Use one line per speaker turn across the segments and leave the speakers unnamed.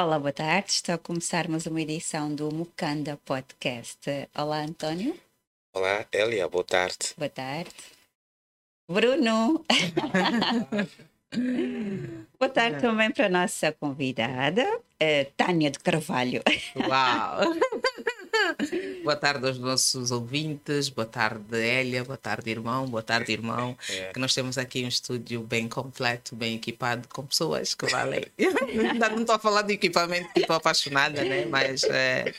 Olá, boa tarde. Está a começar mais uma edição do Mucanda Podcast. Olá, António.
Olá, Elia, boa tarde.
Boa tarde. Bruno. boa tarde também para a nossa convidada, uh, Tânia de Carvalho.
Uau! boa tarde aos nossos ouvintes, boa tarde, Elia, boa tarde, irmão, boa tarde, irmão. É. Que nós temos aqui um estúdio bem completo, bem equipado, com pessoas que valem. Ainda não estou a falar de equipamento, estou apaixonada, né? Mas, é...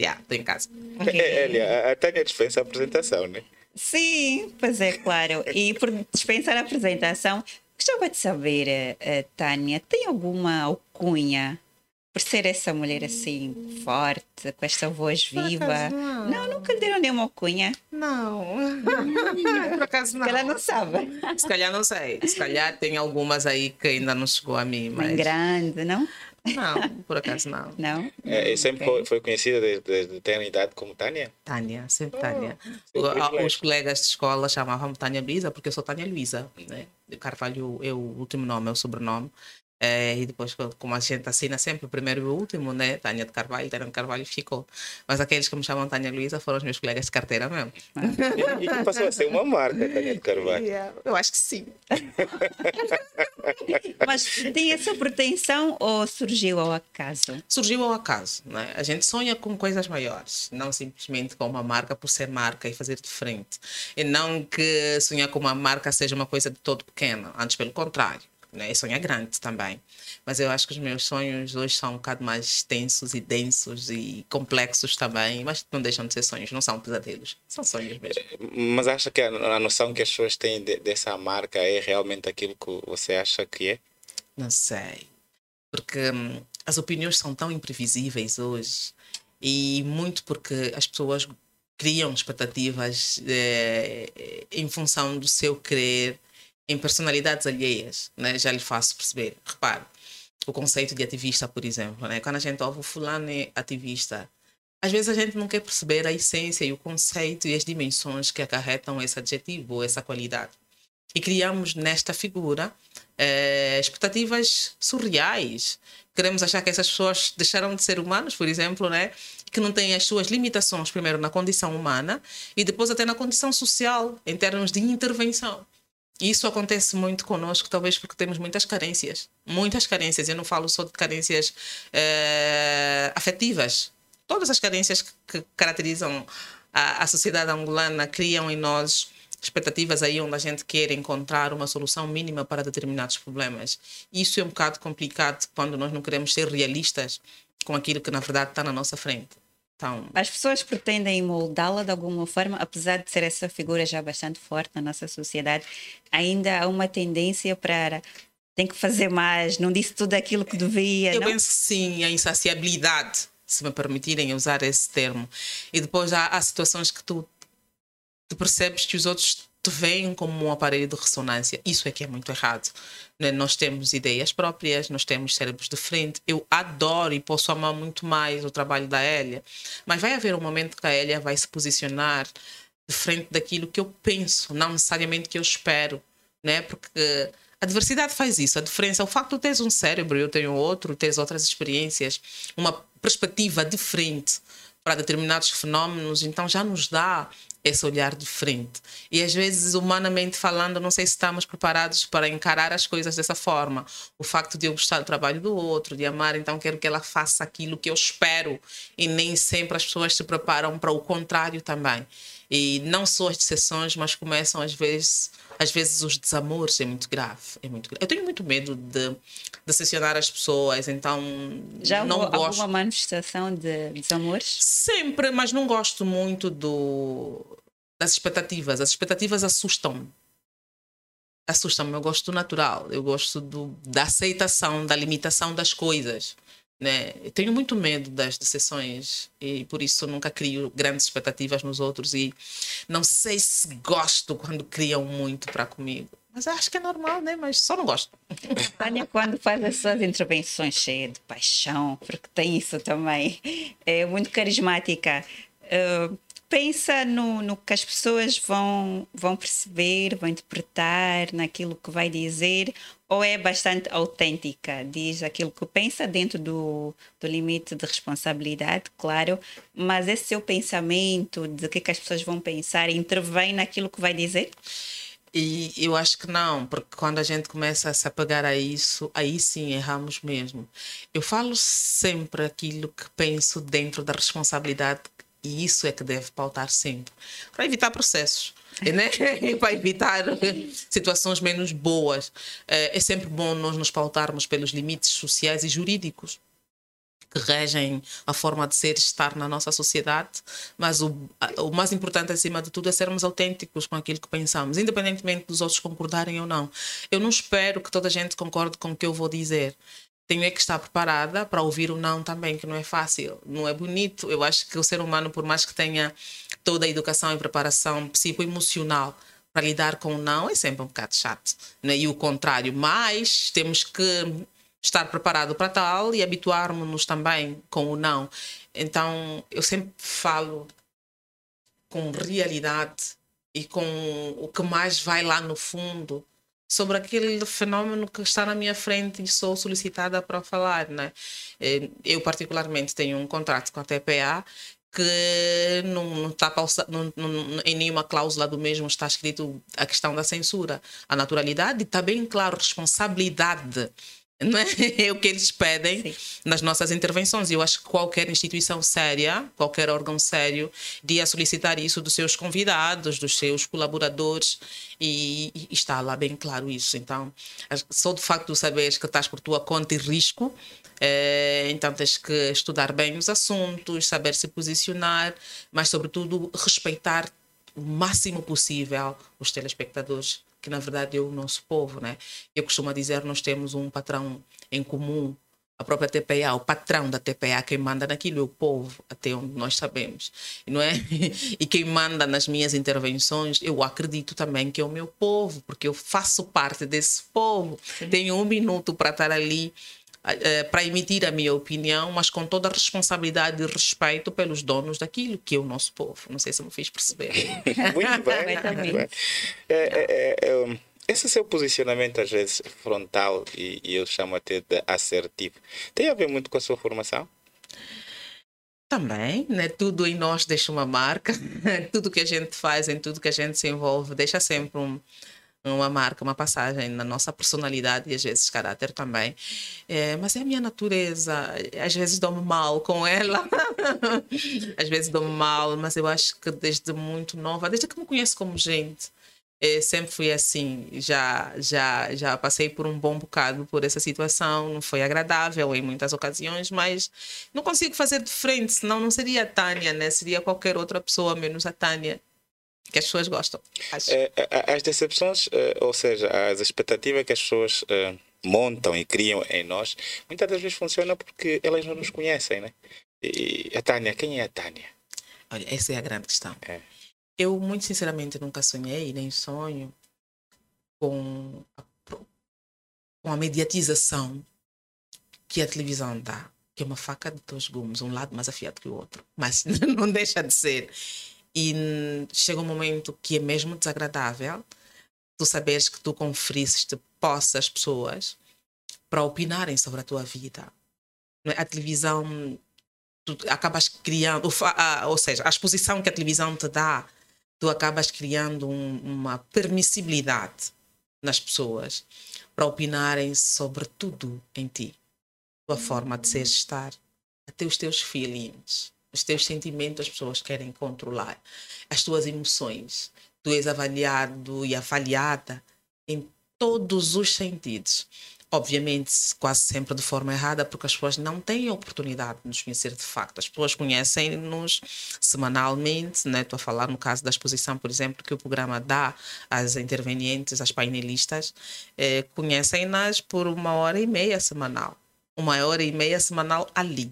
yeah, estou em casa.
É, Elia, a Tânia dispensa a apresentação, né?
Sim, pois é, claro. E por dispensar a apresentação, gostava de saber, uh, Tânia, tem alguma alcunha por ser essa mulher assim forte, com esta voz viva. Não. não, nunca lhe deram nenhuma alcunha.
Não. por acaso não.
Ela não sabe.
Se calhar não sei. Se calhar tem algumas aí que ainda não chegou a mim. Mas...
Bem grande, não?
Não, por acaso não.
Não?
É, sempre okay. foi, conhecida desde, desde ter idade como Tânia?
Tânia, sempre Tânia. Oh, os colegas de escola chamavam-me Tânia Luísa porque eu sou Tânia Luísa. Né? Carvalho é o último nome, é o sobrenome. É, e depois, como a gente assina sempre o primeiro e o último, né? Tânia de Carvalho, Tânia de Carvalho ficou. Mas aqueles que me chamam Tânia Luísa foram os meus colegas de carteira mesmo.
e, e passou a ser uma marca, Tânia de Carvalho.
Yeah, eu acho que sim.
Mas tem essa pretensão ou surgiu ao acaso?
Surgiu ao acaso, né? A gente sonha com coisas maiores, não simplesmente com uma marca por ser marca e fazer diferente. E não que sonhar com uma marca seja uma coisa de todo pequena, antes pelo contrário né? E sonho é grande também. Mas eu acho que os meus sonhos hoje são um bocado mais extensos e densos e complexos também, mas não deixam de ser sonhos, não são pesadelos, são sonhos mesmo.
Mas acha que a, a noção que as pessoas têm de, dessa marca é realmente aquilo que você acha que é?
Não sei. Porque hum, as opiniões são tão imprevisíveis hoje e muito porque as pessoas criam expectativas eh, em função do seu querer em personalidades alheias, né? já lhe faço perceber. Repare, o conceito de ativista, por exemplo, né? quando a gente ouve fulano é ativista, às vezes a gente não quer perceber a essência e o conceito e as dimensões que acarretam esse adjetivo, essa qualidade. E criamos nesta figura é, expectativas surreais. Queremos achar que essas pessoas deixaram de ser humanos, por exemplo, né? que não têm as suas limitações, primeiro na condição humana e depois até na condição social, em termos de intervenção. Isso acontece muito conosco, talvez porque temos muitas carências. Muitas carências. Eu não falo só de carências é, afetivas. Todas as carências que, que caracterizam a, a, sociedade angolana criam em nós expectativas aí onde a gente quer encontrar uma solução mínima para determinados problemas. Isso é um bocado complicado quando nós não queremos ser realistas com aquilo que na verdade está na nossa frente.
Então, As pessoas pretendem moldá-la de alguma forma, apesar de ser essa figura já bastante forte na nossa sociedade, ainda há uma tendência para tem que fazer mais, não disse tudo aquilo que devia.
Eu
não?
penso que sim, a insaciabilidade, se me permitirem usar esse termo. E depois há, há situações que tu, tu percebes que os outros te veem como um aparelho de ressonância. Isso é que é muito errado. Né? Nós temos ideias próprias, nós temos cérebros de frente. Eu adoro e posso amar muito mais o trabalho da Elia, mas vai haver um momento que a Elia vai se posicionar de frente daquilo que eu penso, não necessariamente que eu espero, né? Porque a diversidade faz isso. A diferença, o facto de teres um cérebro, eu tenho outro, teres outras experiências, uma perspectiva diferente para determinados fenómenos, então já nos dá esse olhar diferente. E às vezes, humanamente falando, não sei se estamos preparados para encarar as coisas dessa forma. O facto de eu gostar do trabalho do outro, de amar, então quero que ela faça aquilo que eu espero. E nem sempre as pessoas se preparam para o contrário também. E não só as decepções, mas começam às vezes, às vezes os desamores é muito grave, é muito grave. Eu tenho muito medo de decepcionar as pessoas, então
já
não
gosto.
alguma
manifestação de desamores?
Sempre, mas não gosto muito do das expectativas. As expectativas assustam-me. Assustam-me. Eu gosto do natural, eu gosto do, da aceitação, da limitação das coisas. Né? Eu tenho muito medo das decepções e por isso nunca crio grandes expectativas nos outros e não sei se gosto quando criam muito para comigo. Mas acho que é normal, né? Mas só não gosto.
Tânia, quando faz as suas intervenções cheias de paixão, porque tem isso também, é muito carismática. Uh, pensa no, no que as pessoas vão, vão perceber, vão interpretar naquilo que vai dizer, ou é bastante autêntica? Diz aquilo que pensa dentro do, do limite de responsabilidade, claro, mas esse seu pensamento de que, que as pessoas vão pensar intervém naquilo que vai dizer?
E eu acho que não, porque quando a gente começa a se apegar a isso, aí sim erramos mesmo. Eu falo sempre aquilo que penso dentro da responsabilidade e isso é que deve pautar sempre, para evitar processos. Né? para evitar situações menos boas. É, é sempre bom nós nos pautarmos pelos limites sociais e jurídicos que regem a forma de ser e estar na nossa sociedade, mas o, o mais importante acima de tudo é sermos autênticos com aquilo que pensamos, independentemente dos outros concordarem ou não. Eu não espero que toda a gente concorde com o que eu vou dizer. Tenho é que estar preparada para ouvir o não também, que não é fácil, não é bonito. Eu acho que o ser humano, por mais que tenha toda a educação e preparação psicoemocional para lidar com o não, é sempre um bocado chato. Né? E o contrário, mas temos que estar preparado para tal e habituarmos-nos também com o não. Então, eu sempre falo com realidade e com o que mais vai lá no fundo sobre aquele fenômeno que está na minha frente e sou solicitada para falar, né? Eh, eu particularmente tenho um contrato com a TPA que não, não está não, não, em nenhuma cláusula do mesmo está escrito a questão da censura. A naturalidade está bem claro, responsabilidade é? é o que eles pedem Sim. nas nossas intervenções. E eu acho que qualquer instituição séria, qualquer órgão sério, devia solicitar isso dos seus convidados, dos seus colaboradores, e, e está lá bem claro isso. Então, só do facto de saberes que estás por tua conta e risco, é, então tens que estudar bem os assuntos, saber se posicionar, mas, sobretudo, respeitar o máximo possível os telespectadores que na verdade é o nosso povo, né? Eu costumo dizer nós temos um patrão em comum, a própria TPA, o patrão da TPA, quem manda naquilo é o povo, até onde nós sabemos, não é? E quem manda nas minhas intervenções, eu acredito também que é o meu povo, porque eu faço parte desse povo. Sim. Tenho um minuto para estar ali uh, para emitir a minha opinião, mas com toda a responsabilidade e respeito pelos donos daquilo que é o nosso povo. Não sei se me fiz perceber.
muito bem. muito bem. É, é, é, esse seu posicionamento, às vezes, frontal e, e eu chamo até de assertivo, tem a ver muito com a sua formação?
Também, né? Tudo em nós deixa uma marca. tudo que a gente faz, em tudo que a gente se envolve, deixa sempre um, uma marca, uma passagem na nossa personalidade e às vezes caráter também. É, mas é a minha natureza. Às vezes dou-me mal com ela, às vezes dou-me mal, mas eu acho que desde muito nova, desde que me conheço como gente, é, sempre fui assim. Já, já, já passei por um bom bocado por essa situação. Não foi agradável em muitas ocasiões, mas não consigo fazer de frente, senão não seria a Tânia, né? Seria qualquer outra pessoa menos a Tânia que as pessoas gostam.
É, as decepções, é, ou seja, as expectativas que as pessoas é, montam e criam em nós, muitas das vezes funcionam porque elas não nos conhecem, né? E a Tânia, quem é a Tânia?
Olha, essa é a grande questão. É. Eu, muito sinceramente, nunca sonhei, nem sonho com a, com a mediatização que a televisão dá, que é uma faca de dois gumes, um lado mais afiado que o outro, mas não deixa de ser. E chega um momento que é mesmo desagradável tu saberes que tu conferiste posse às pessoas para opinarem sobre a tua vida. É? A televisão, tu acabas criando, ou seja, a exposição que a televisão te dá, tu acabas criando um, uma permissibilidade nas pessoas para opinarem sobre tudo em ti. Tua forma de ser estar, até os teus feelings os teus sentimentos as pessoas querem controlar, as tuas emoções. Tu és avaliado e avaliada em todos os sentidos. Obviamente, quase sempre de forma errada, porque as pessoas não têm a oportunidade de nos conhecer de facto. As pessoas conhecem-nos semanalmente, né? estou a falar no caso da exposição, por exemplo, que o programa dá às intervenientes, às painelistas, eh, conhecem-nas por uma hora e meia semanal. Uma hora e meia semanal ali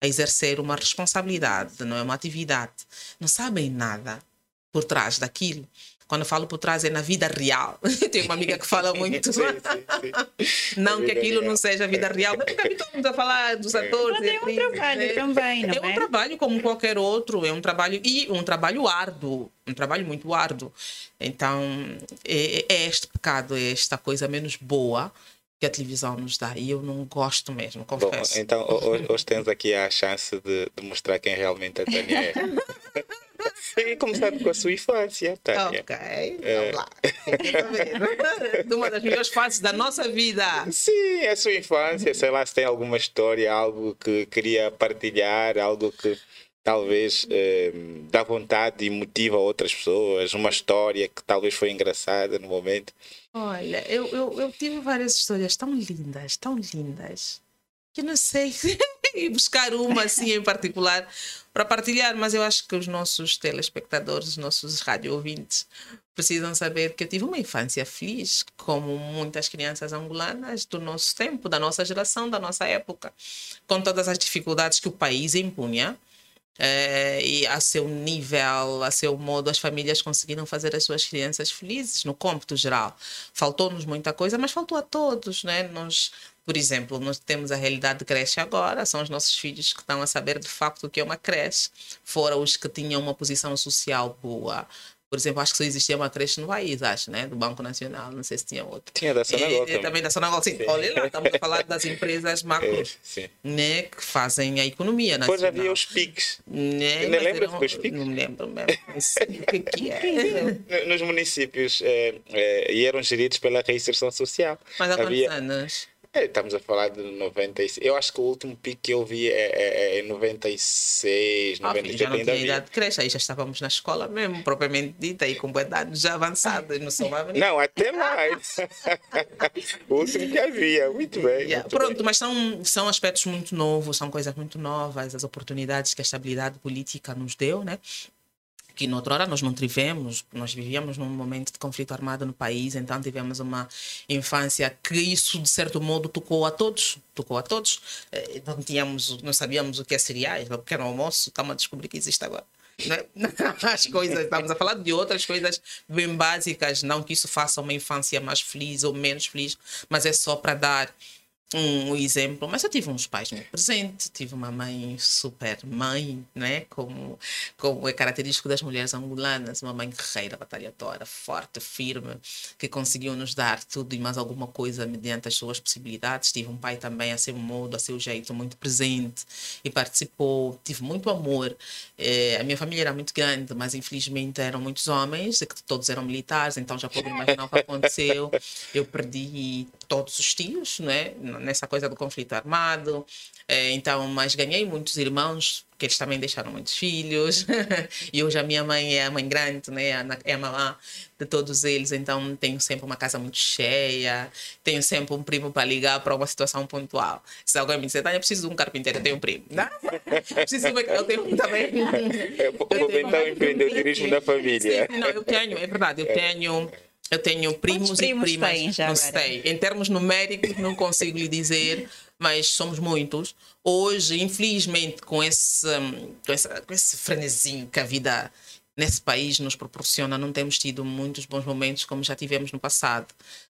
a exercer uma responsabilidade, não é uma atividade. Não sabem nada por trás daquilo. Quando eu falo por trás é na vida real. Tenho uma amiga que fala muito.
Sim, sim, sim.
Não que aquilo
real.
não seja vida real, mas nunca habituamos a falar dos atores.
Mas é um trabalho
né?
também, não
É um
é?
trabalho como qualquer outro, é um trabalho e um trabalho árduo, um trabalho muito árduo. Então, é, é este pecado, é esta coisa menos boa que a televisão nos dá. E eu não gosto mesmo,
Bom,
confesso.
então ho- ho- hoje temos aqui a chance de, de mostrar quem realmente a Tânia é. e começando com a sua infância, Tânia.
Ok,
É.
vamos lá. Vamos ver. De uma das melhores fases da nossa vida.
Sim, a sua infância, sei lá se tem alguma história, algo que queria partilhar, algo que talvez eh, dá vontade e motiva outras pessoas, uma história que talvez foi engraçada no momento.
Olha, eu, eu, eu tive várias histórias tão lindas, tão lindas, que não sei buscar uma assim em particular para partilhar, mas eu acho que os nossos telespectadores, os nossos rádio ouvintes, precisam saber que eu tive uma infância feliz, como muitas crianças angolanas do nosso tempo, da nossa geração, da nossa época, com todas as dificuldades que o país impunha. Eh, e a seu nível, a seu modo, as famílias conseguiram fazer as suas crianças felizes no cômputo geral. Faltou-nos muita coisa, mas faltou a todos, né? Nós, por exemplo, nós temos a realidade de creche agora, são os nossos filhos que estão a saber de facto o que é uma creche, fora os que tinham uma posição social boa. Por exemplo, acho que só existia uma creche no país, acho, né? Do Banco Nacional, não sei se tinha outra.
Tinha da Sonagol também.
também da Sonagol, sim. Olha lá, estamos a falar das empresas
É,
macro,
sim.
né? Que fazem a economia
Depois
nacional.
havia os PICs.
Né?
Ainda
Mas
lembra
eram-
dos PICs?
Não me lembro mesmo. O que, é?
No- Nos municípios eh, eh, e eram geridos pela reinserção social.
Mas há quantos
Havia-
anos?
É, estamos a falar de 96. Eu acho que o último pico que eu vi é, é, é 96,
Ah, filho,
97
já não tinha idade de creche, aí já estávamos na escola mesmo, propriamente dita, e com idades já avançadas, não sou mais
Não, até mais. o último que havia. Muito bem.
Yeah,
muito
Pronto,
bem.
mas são, são aspectos muito novos, são coisas muito novas, as oportunidades que a estabilidade política nos deu, né? Que noutra hora nós não tivemos, nós vivíamos num momento de conflito armado no país, então tivemos uma infância que isso, de certo modo, tocou a todos, tocou a todos. Eh, Não tínhamos, não sabíamos o que é cereais, o que era almoço, estamos a descobrir que existe agora. né? As coisas, estamos a falar de outras coisas bem básicas, não que isso faça uma infância mais feliz ou menos feliz, mas é só para dar um exemplo, mas eu tive uns pais muito presentes, tive uma mãe super mãe, né? como, como é característico das mulheres angolanas, uma mãe guerreira, batalhadora, forte, firme, que conseguiu nos dar tudo e mais alguma coisa mediante as suas possibilidades. Tive um pai também a seu modo, a seu jeito, muito presente e participou. Tive muito amor. Eh, a minha família era muito grande, mas infelizmente eram muitos homens, todos eram militares, então já podem imaginar o que aconteceu. Eu perdi todos os tios, né? Nessa coisa do conflito armado. Eh, então, mas ganhei muitos irmãos, que eles também deixaram muitos filhos. e hoje a minha mãe é a mãe grande, né? É a mamã de todos eles. Então, tenho sempre uma casa muito cheia, tenho sempre um primo para ligar para uma situação pontual. Se alguém me disser, Tânia, preciso de um carpinteiro, eu tenho um primo. Não? preciso de uma... Eu tenho também.
É, vou
Eu
vou inventar o empreendedorismo da família.
Sim, não, eu tenho, é verdade, eu tenho. Eu tenho primos
Quantos
e
primos
primas.
tem já
não
agora?
sei. Em termos numéricos, não consigo lhe dizer, mas somos muitos. Hoje, infelizmente, com esse, hum, com essa, com esse frenesim que a vida nesse país nos proporciona, não temos tido muitos bons momentos como já tivemos no passado.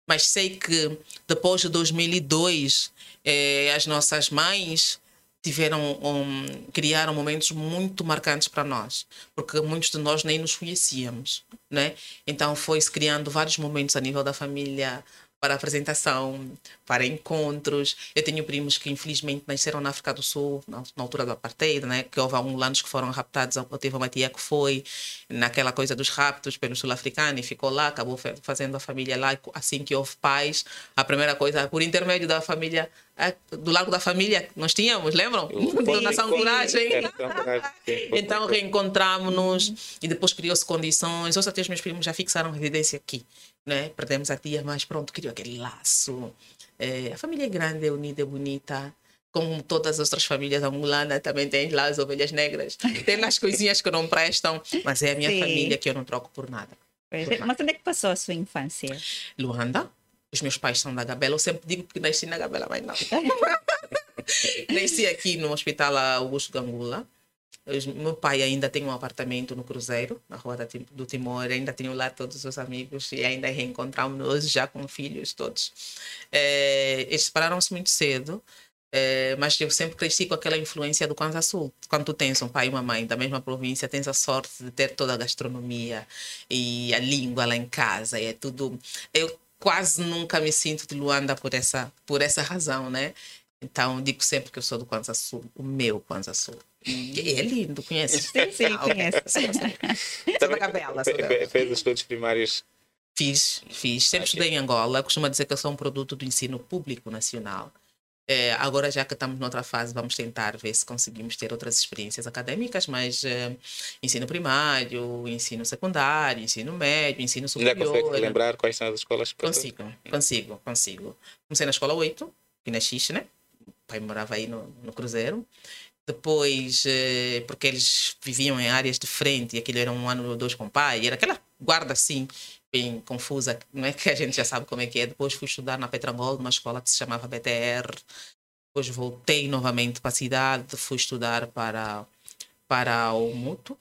Mas sei que depois de 2002, eh, as nossas mães tiveram um, criaram momentos muito marcantes para nós porque muitos de nós nem nos conhecíamos né? Então foi se criando vários momentos a nível da família para apresentação para encontros eu tenho primos que infelizmente nasceram na África do Sul na, na altura do apartheid né que houve angolanos que foram raptados eu tive uma tia que foi naquela coisa dos raptos pelos sul-africanos e ficou lá acabou fa- fazendo a família lá assim que houve paz a primeira coisa por intermédio da família a- do Largo da Família nós tínhamos, lembram? Do Nação Coragem.
Nação Coragem, sim.
Então reencontramos-nos e depois criou-se condições. Hoje até os meus primos já fixaram residência aqui. Né? Perdemos a tia, mas pronto, criou aquele laço. É, a família é grande, é unida, é bonita. Como todas as outras famílias angolanas, também tem lá as ovelhas negras. Tem as coisinhas que não prestam, mas é a minha
Sim.
família que eu não troco por nada.
É. Mas onde é que passou a sua infância?
Luanda. Os meus pais são da Gabela. Eu sempre digo que nasci na Gabela, mas não. nasci aqui no Hospital Augusto Gangula. Os- Meu pai ainda tem um apartamento no Cruzeiro, na Rua do Timor, ainda tenho lá todos os amigos e ainda reencontramos já com filhos todos. Eh, eles separaram-se muito cedo, eh, mas eu sempre cresci com aquela influência do Kwanza Sul. Quando tu tens um pai e uma mãe da mesma província, tens a sorte de ter toda a gastronomia e a língua lá em casa, é tudo. Eu quase nunca me sinto de Luanda por essa, por essa razão, né? Então, digo sempre que eu sou do Kwanza Sul, o meu Kwanza Sul. É lindo, conheces?
Sim, sim,
sou
Fe-
da-
fe- Fez os estudos primários.
Fiz, fiz. Sempre estudei em Angola. Costumo dizer que eu sou um produto do ensino público nacional. Eh, agora, já que estamos noutra fase, vamos tentar ver se conseguimos ter outras experiências acadêmicas, mas eh, ensino primário, ensino secundário, ensino médio, ensino
Ainda
superior.
consegue lembrar quais são as escolas? que passou?
Consigo, consigo, consigo. Comecei na escola 8, aqui na Xixi, né? O pai morava aí no, no Cruzeiro. Depois, eh, porque eles viviam em áreas de frente e aquilo era um ano ou dois com o pai, era aquela guarda assim, bem confusa, não é que a gente já sabe como é que é. Depois fui estudar na Petrangol, numa escola que se chamava BTR. Depois voltei novamente para a cidade, fui estudar para, para o Muto.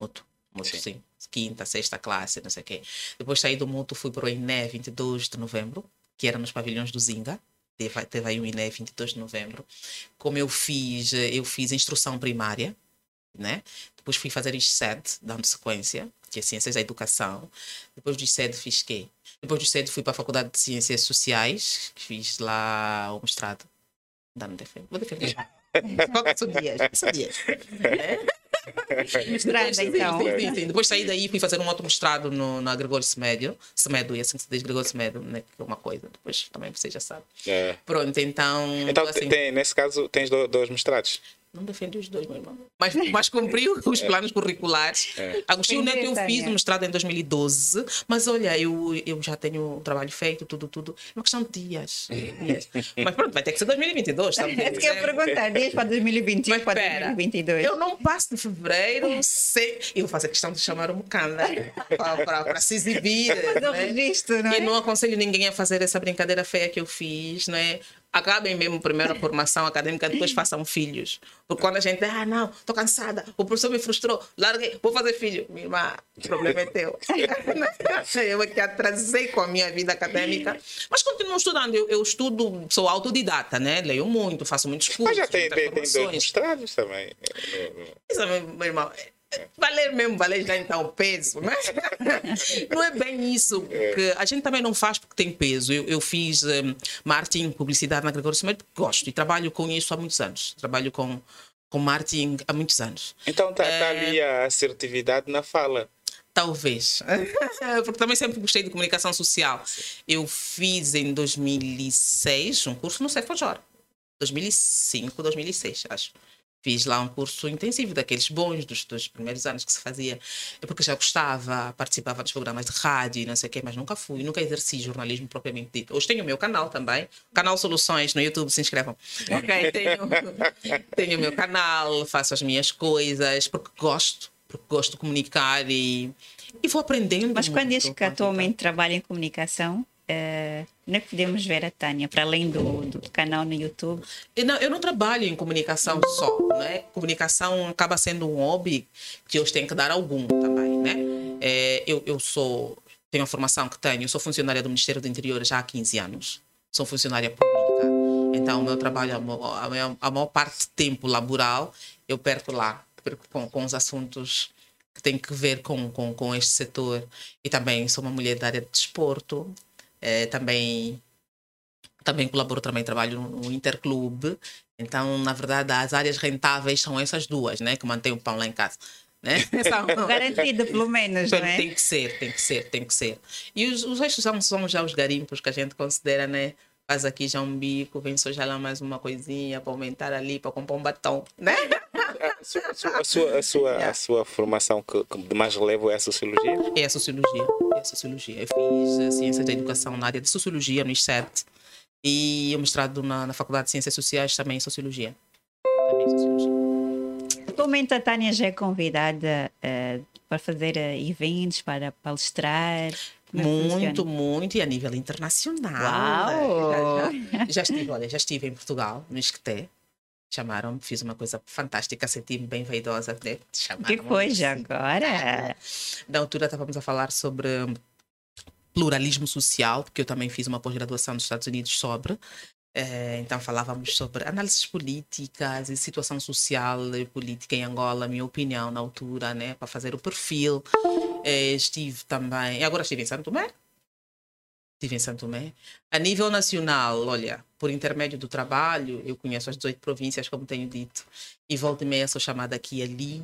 Muto, Muto,
Sim.
sim. Quinta, sexta classe, não sei o quê. Depois saí do Muto, fui para o INE 22 de novembro, que era nos pavilhões do Zinga. Teve, teve aí o INE 22 de novembro. Como eu fiz, eh, eu fiz instrução primária, né? Depois fui fazer ISED, dando sequência, que é Ciências da Educação. Depois do ISED fiz quê? Depois do ISED fui para a Faculdade de Ciências Sociais, que fiz lá o mestrado. Não defendo. Vou defender. São dias? São dias.
Mestrada, então.
sim, sim, sim. Depois saí daí fui fazer um outro mestrado no, na Gregório Semédio. Semedo, e assim que se diz Gregório Semédio, né, que é uma coisa. Depois também você já sabe.
É.
Pronto, então.
Então,
assim,
tem, nesse caso, tens do- dois mestrados.
Não defendi os dois, meu irmão. Mas, mas cumpri os planos curriculares.
É.
Agostinho Neto, eu fiz o mestrado em 2012, mas olha, eu, eu já tenho o trabalho feito, tudo, tudo. É uma questão de dias. dias. Mas pronto, vai ter que ser 2022, sabe?
É isso que eu ia perguntar, dias para 2021
Mas
para
espera,
2022.
Eu não passo de fevereiro sem. Eu vou fazer questão de chamar o Mucanda para se exibir.
O
né?
registro, não
E
é?
não aconselho ninguém a fazer essa brincadeira feia que eu fiz, não é? Acabem mesmo primeiro a formação acadêmica, depois façam filhos. Porque quando a gente, ah, não, estou cansada, o professor me frustrou, larguei, vou fazer filho. Minha irmã, o problema é teu. eu que atrasei com a minha vida acadêmica. Mas continuo estudando, eu, eu estudo, sou autodidata, né? Leio muito, faço muitos cursos,
Mas já tem, tem, tem dois mestrados também. É, no-
Isso, meu irmão. Valer mesmo, valer já então o peso, né? Não é bem isso, porque a gente também não faz porque tem peso. Eu, eu fiz um, marketing, publicidade na Gregório Semedo porque gosto e trabalho com isso há muitos anos. Trabalho com, com marketing há muitos anos.
Então, está
É.
ali a assertividade na fala.
Talvez. Porque também sempre gostei de comunicação social. Eu fiz em 2006 um curso no Cefajor. 2005, 2006, acho. Fiz lá um curso intensivo, daqueles bons dos, dos primeiros anos que se fazia. É porque já gostava, participava dos programas de rádio e não sei o quê, mas nunca fui, nunca exerci jornalismo propriamente dito. Hoje tenho o meu canal também, canal Soluções no YouTube, se inscrevam. Ok, tenho, tenho o meu canal, faço as minhas coisas, porque gosto, porque gosto de comunicar e, e vou aprendendo.
Mas quando diz que atualmente trabalha em comunicação, eh, não é podemos ver a Tânia, para além do, do canal no YouTube.
Eu não, eu não trabalho em comunicação só, né? Comunicação acaba sendo um hobby que hoje tem que dar algum também, né? É, eu, eu sou, tenho a formação que tenho, eu sou funcionária do Ministério do Interior já há 15 anos. Sou funcionária pública. Então, o meu trabalho, a maior- a maior parte do tempo laboral, eu perco lá, perco com, com os assuntos que têm que ver com, com, com este setor. E também sou uma mulher da área de desporto, eh, também também colaboro, também trabalho no Interclube. Então, na verdade, as áreas rentáveis são essas duas, né? Que mantêm o pão lá em casa. Né? São-
Garantido, pelo menos, não
tem,
é?
tem que ser, tem que ser, tem que ser. E os, os restos são, são já os garimpos que a gente considera, né? Faz aqui já um bico, vem sujar lá mais uma coisinha para aumentar ali, para comprar um batom, né?
A sua, a sua, a sua, a sua, formação que, que de mais relevo é a sociologia?
É a sociologia. É a sociologia. Eu fiz eh, ciências da educação na área de sociologia no ISET e o mestrado na, na Faculdade de Ciências Sociais também em sociologia. Também em sociologia.
Atualmente a Tânia já é convidada eh, para fazer eh, eventos, para palestrar. É
Muito,
funciona?
muito, e a nível internacional.
Uau!
Já, já- já estive, olha, já estive em Portugal, no Isqueté. Chamaram fiz uma coisa fantástica, senti-me bem vaidosa. Né?
O que foi já agora?
Na altura estávamos a falar sobre pluralismo social, porque eu também fiz uma pós-graduação nos Estados Unidos sobre. É, então falávamos sobre análises políticas e situação social e política em Angola, minha opinião na altura, né, para fazer o perfil. É, estive também, agora estive em Santo Tomé. Estive em Santo Tomé. A nível nacional, olha, por intermédio do trabalho, eu conheço as 18 províncias, como tenho dito, e volta e meia sou chamada aqui e ali.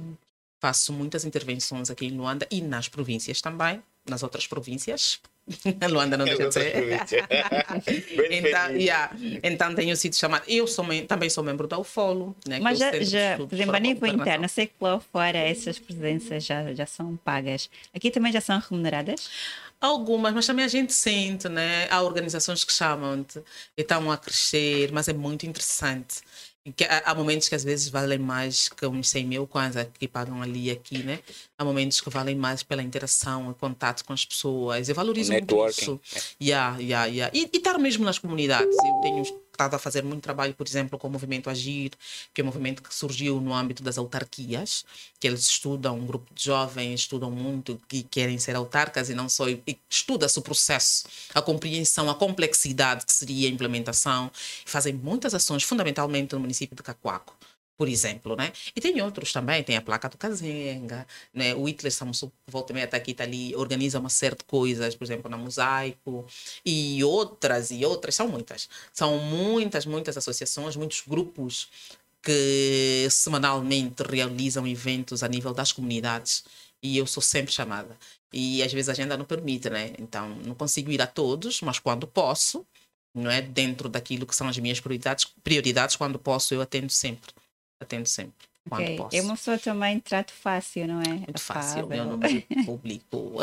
Faço muitas intervenções aqui em Luanda e nas províncias também, nas outras províncias, Luanda não deixa de ser. então, yeah. então tenho sido chamada. Eu sou, também sou membro da UFOLO. Né,
Mas já, já por exemplo, a nível interno, sei que lá fora essas presenças já, já são pagas. Aqui também já são remuneradas?
Algumas, mas também a gente sente, né? Há organizações que chamam-te e estão a crescer, mas é muito interessante que há, momentos que às vezes valem mais que uns 100 mil kwanza que pagam ali e aqui, né? Há momentos que valem mais pela interação, o contato com as pessoas. Eu valorizo muito isso. Yeah, yeah, yeah. E, e estar mesmo nas comunidades. Eu tenho estado a fazer muito trabalho, por exemplo, com o movimento Agir, que é um movimento que surgiu no âmbito das autarquias, que eles estudam, um grupo de jovens estudam muito que querem ser autarcas e não só, e estuda-se o processo, a compreensão, a complexidade que seria a implementação, fazem muitas ações, fundamentalmente no município de Cacoaco por exemplo, né? E tem outros também, tem a placa do Kazenga, né? O Hitler Samsung, volta e meia, está aqui, está ali, organiza uma série de coisas, por exemplo, na Mosaico, e outras, e outras, são muitas. São muitas, muitas associações, muitos grupos que semanalmente realizam eventos a nível das comunidades e eu sou sempre chamada. E às vezes a agenda não permite, né? Então não consigo ir a todos, mas quando posso, não é dentro daquilo que são as minhas prioridades, prioridades quando posso eu atendo sempre atendo sempre. Quando okay. posso.
É uma pessoa também trato fácil, não é?
Muito fácil, meu nome público.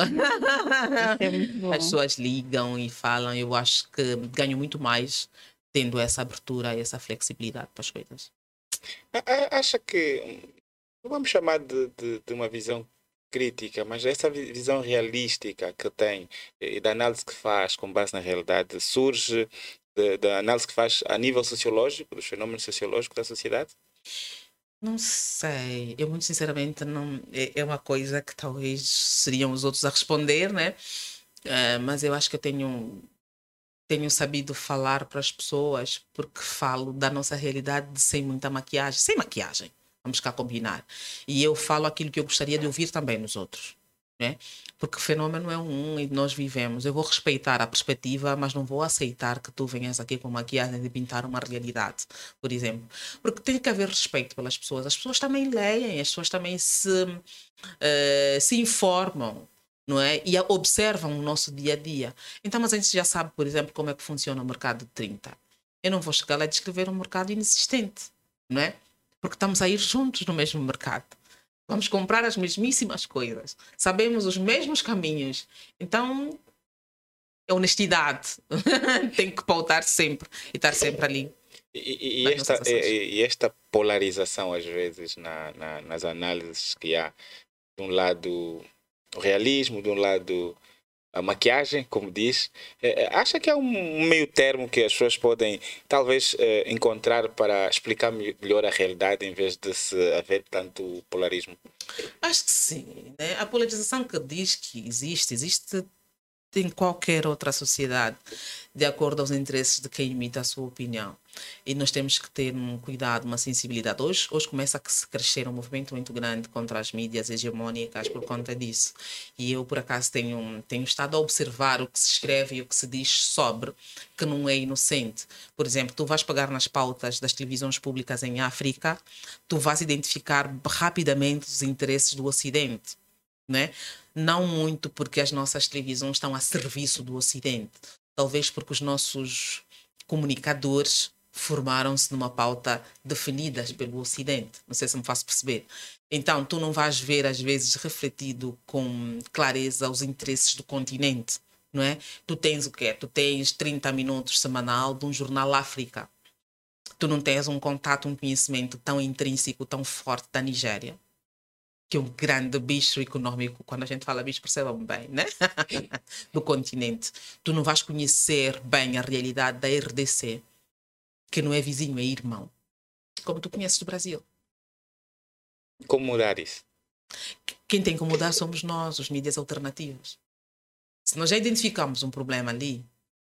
é As pessoas ligam e falam, eu acho que ganho muito mais tendo essa abertura, essa flexibilidade para as coisas.
Acha que, vamos chamar de, de, de uma visão crítica, mas essa visão realística que tem e da análise que faz com base na realidade surge da análise que faz a nível sociológico, dos fenômenos sociológicos da sociedade?
Não sei, eu muito sinceramente não é, é uma coisa que talvez seriam os outros a responder, né? Uh, mas eu acho que eu tenho tenho sabido falar para as pessoas porque falo da nossa realidade sem muita maquiagem, sem maquiagem, vamos cá combinar. E eu falo aquilo que eu gostaria de ouvir também nos outros né? Porque o fenômeno é um e nós vivemos. Eu vou respeitar a perspectiva, mas não vou aceitar que tu venhas aqui com maquiagem de pintar uma realidade, por exemplo. Porque tem que haver respeito pelas pessoas. As pessoas também leem, as pessoas também se, uh, se informam. Não é? E observam o nosso dia a dia. Então, mas a gente já sabe, por exemplo, como é que funciona o mercado de 30. Eu não vou chegar lá e descrever um mercado inexistente, não é? Porque estamos a ir juntos no mesmo mercado. Vamos comprar as mesmíssimas coisas. Sabemos os mesmos caminhos. Então, é honestidade. Tem que pautar sempre e estar sempre ali.
E, e, esta, e, esta polarização, às vezes, na, na, nas análises que há, de um lado o realismo, de um lado a maquiagem, como diz. É, é, acha que há um meio termo que as pessoas podem talvez é, encontrar para explicar melhor a realidade em vez de se haver tanto polarismo?
Acho que sim. Né? A polarização que diz que existe, existe em qualquer outra sociedade, de acordo aos interesses de quem imita a sua opinião. E nós temos que ter um cuidado, uma sensibilidade. Hoje, hoje começa a crescer um movimento muito grande contra as mídias hegemônicas por conta disso. E eu, por acaso, tenho, tenho estado a observar o que se escreve e o que se diz sobre, que não é inocente. Por exemplo, tu vais pegar nas pautas das televisões públicas em África, tu vais identificar rapidamente os interesses do Ocidente. Né? Não muito porque as nossas televisões estão a serviço do Ocidente, talvez porque os nossos comunicadores formaram-se numa pauta definidas pelo Ocidente. Não sei se me faço perceber. Então, tu não vais ver, às vezes, refletido com clareza os interesses do continente, não é? Tu tens o quê? Tu tens 30 minutos semanal de um jornal África. Tu não tens um contato, um conhecimento tão intrínseco, tão forte da Nigéria que é um grande bicho econômico, quando a gente fala bicho, percebam bem, né? do continente. Tu não vais conhecer bem a realidade da RDC, que não é vizinho, é irmão. como tu conheces o Brasil.
Como mudar isso?
Quem tem que mudar somos nós, os mídias alternativos. Se nós já identificamos um problema ali,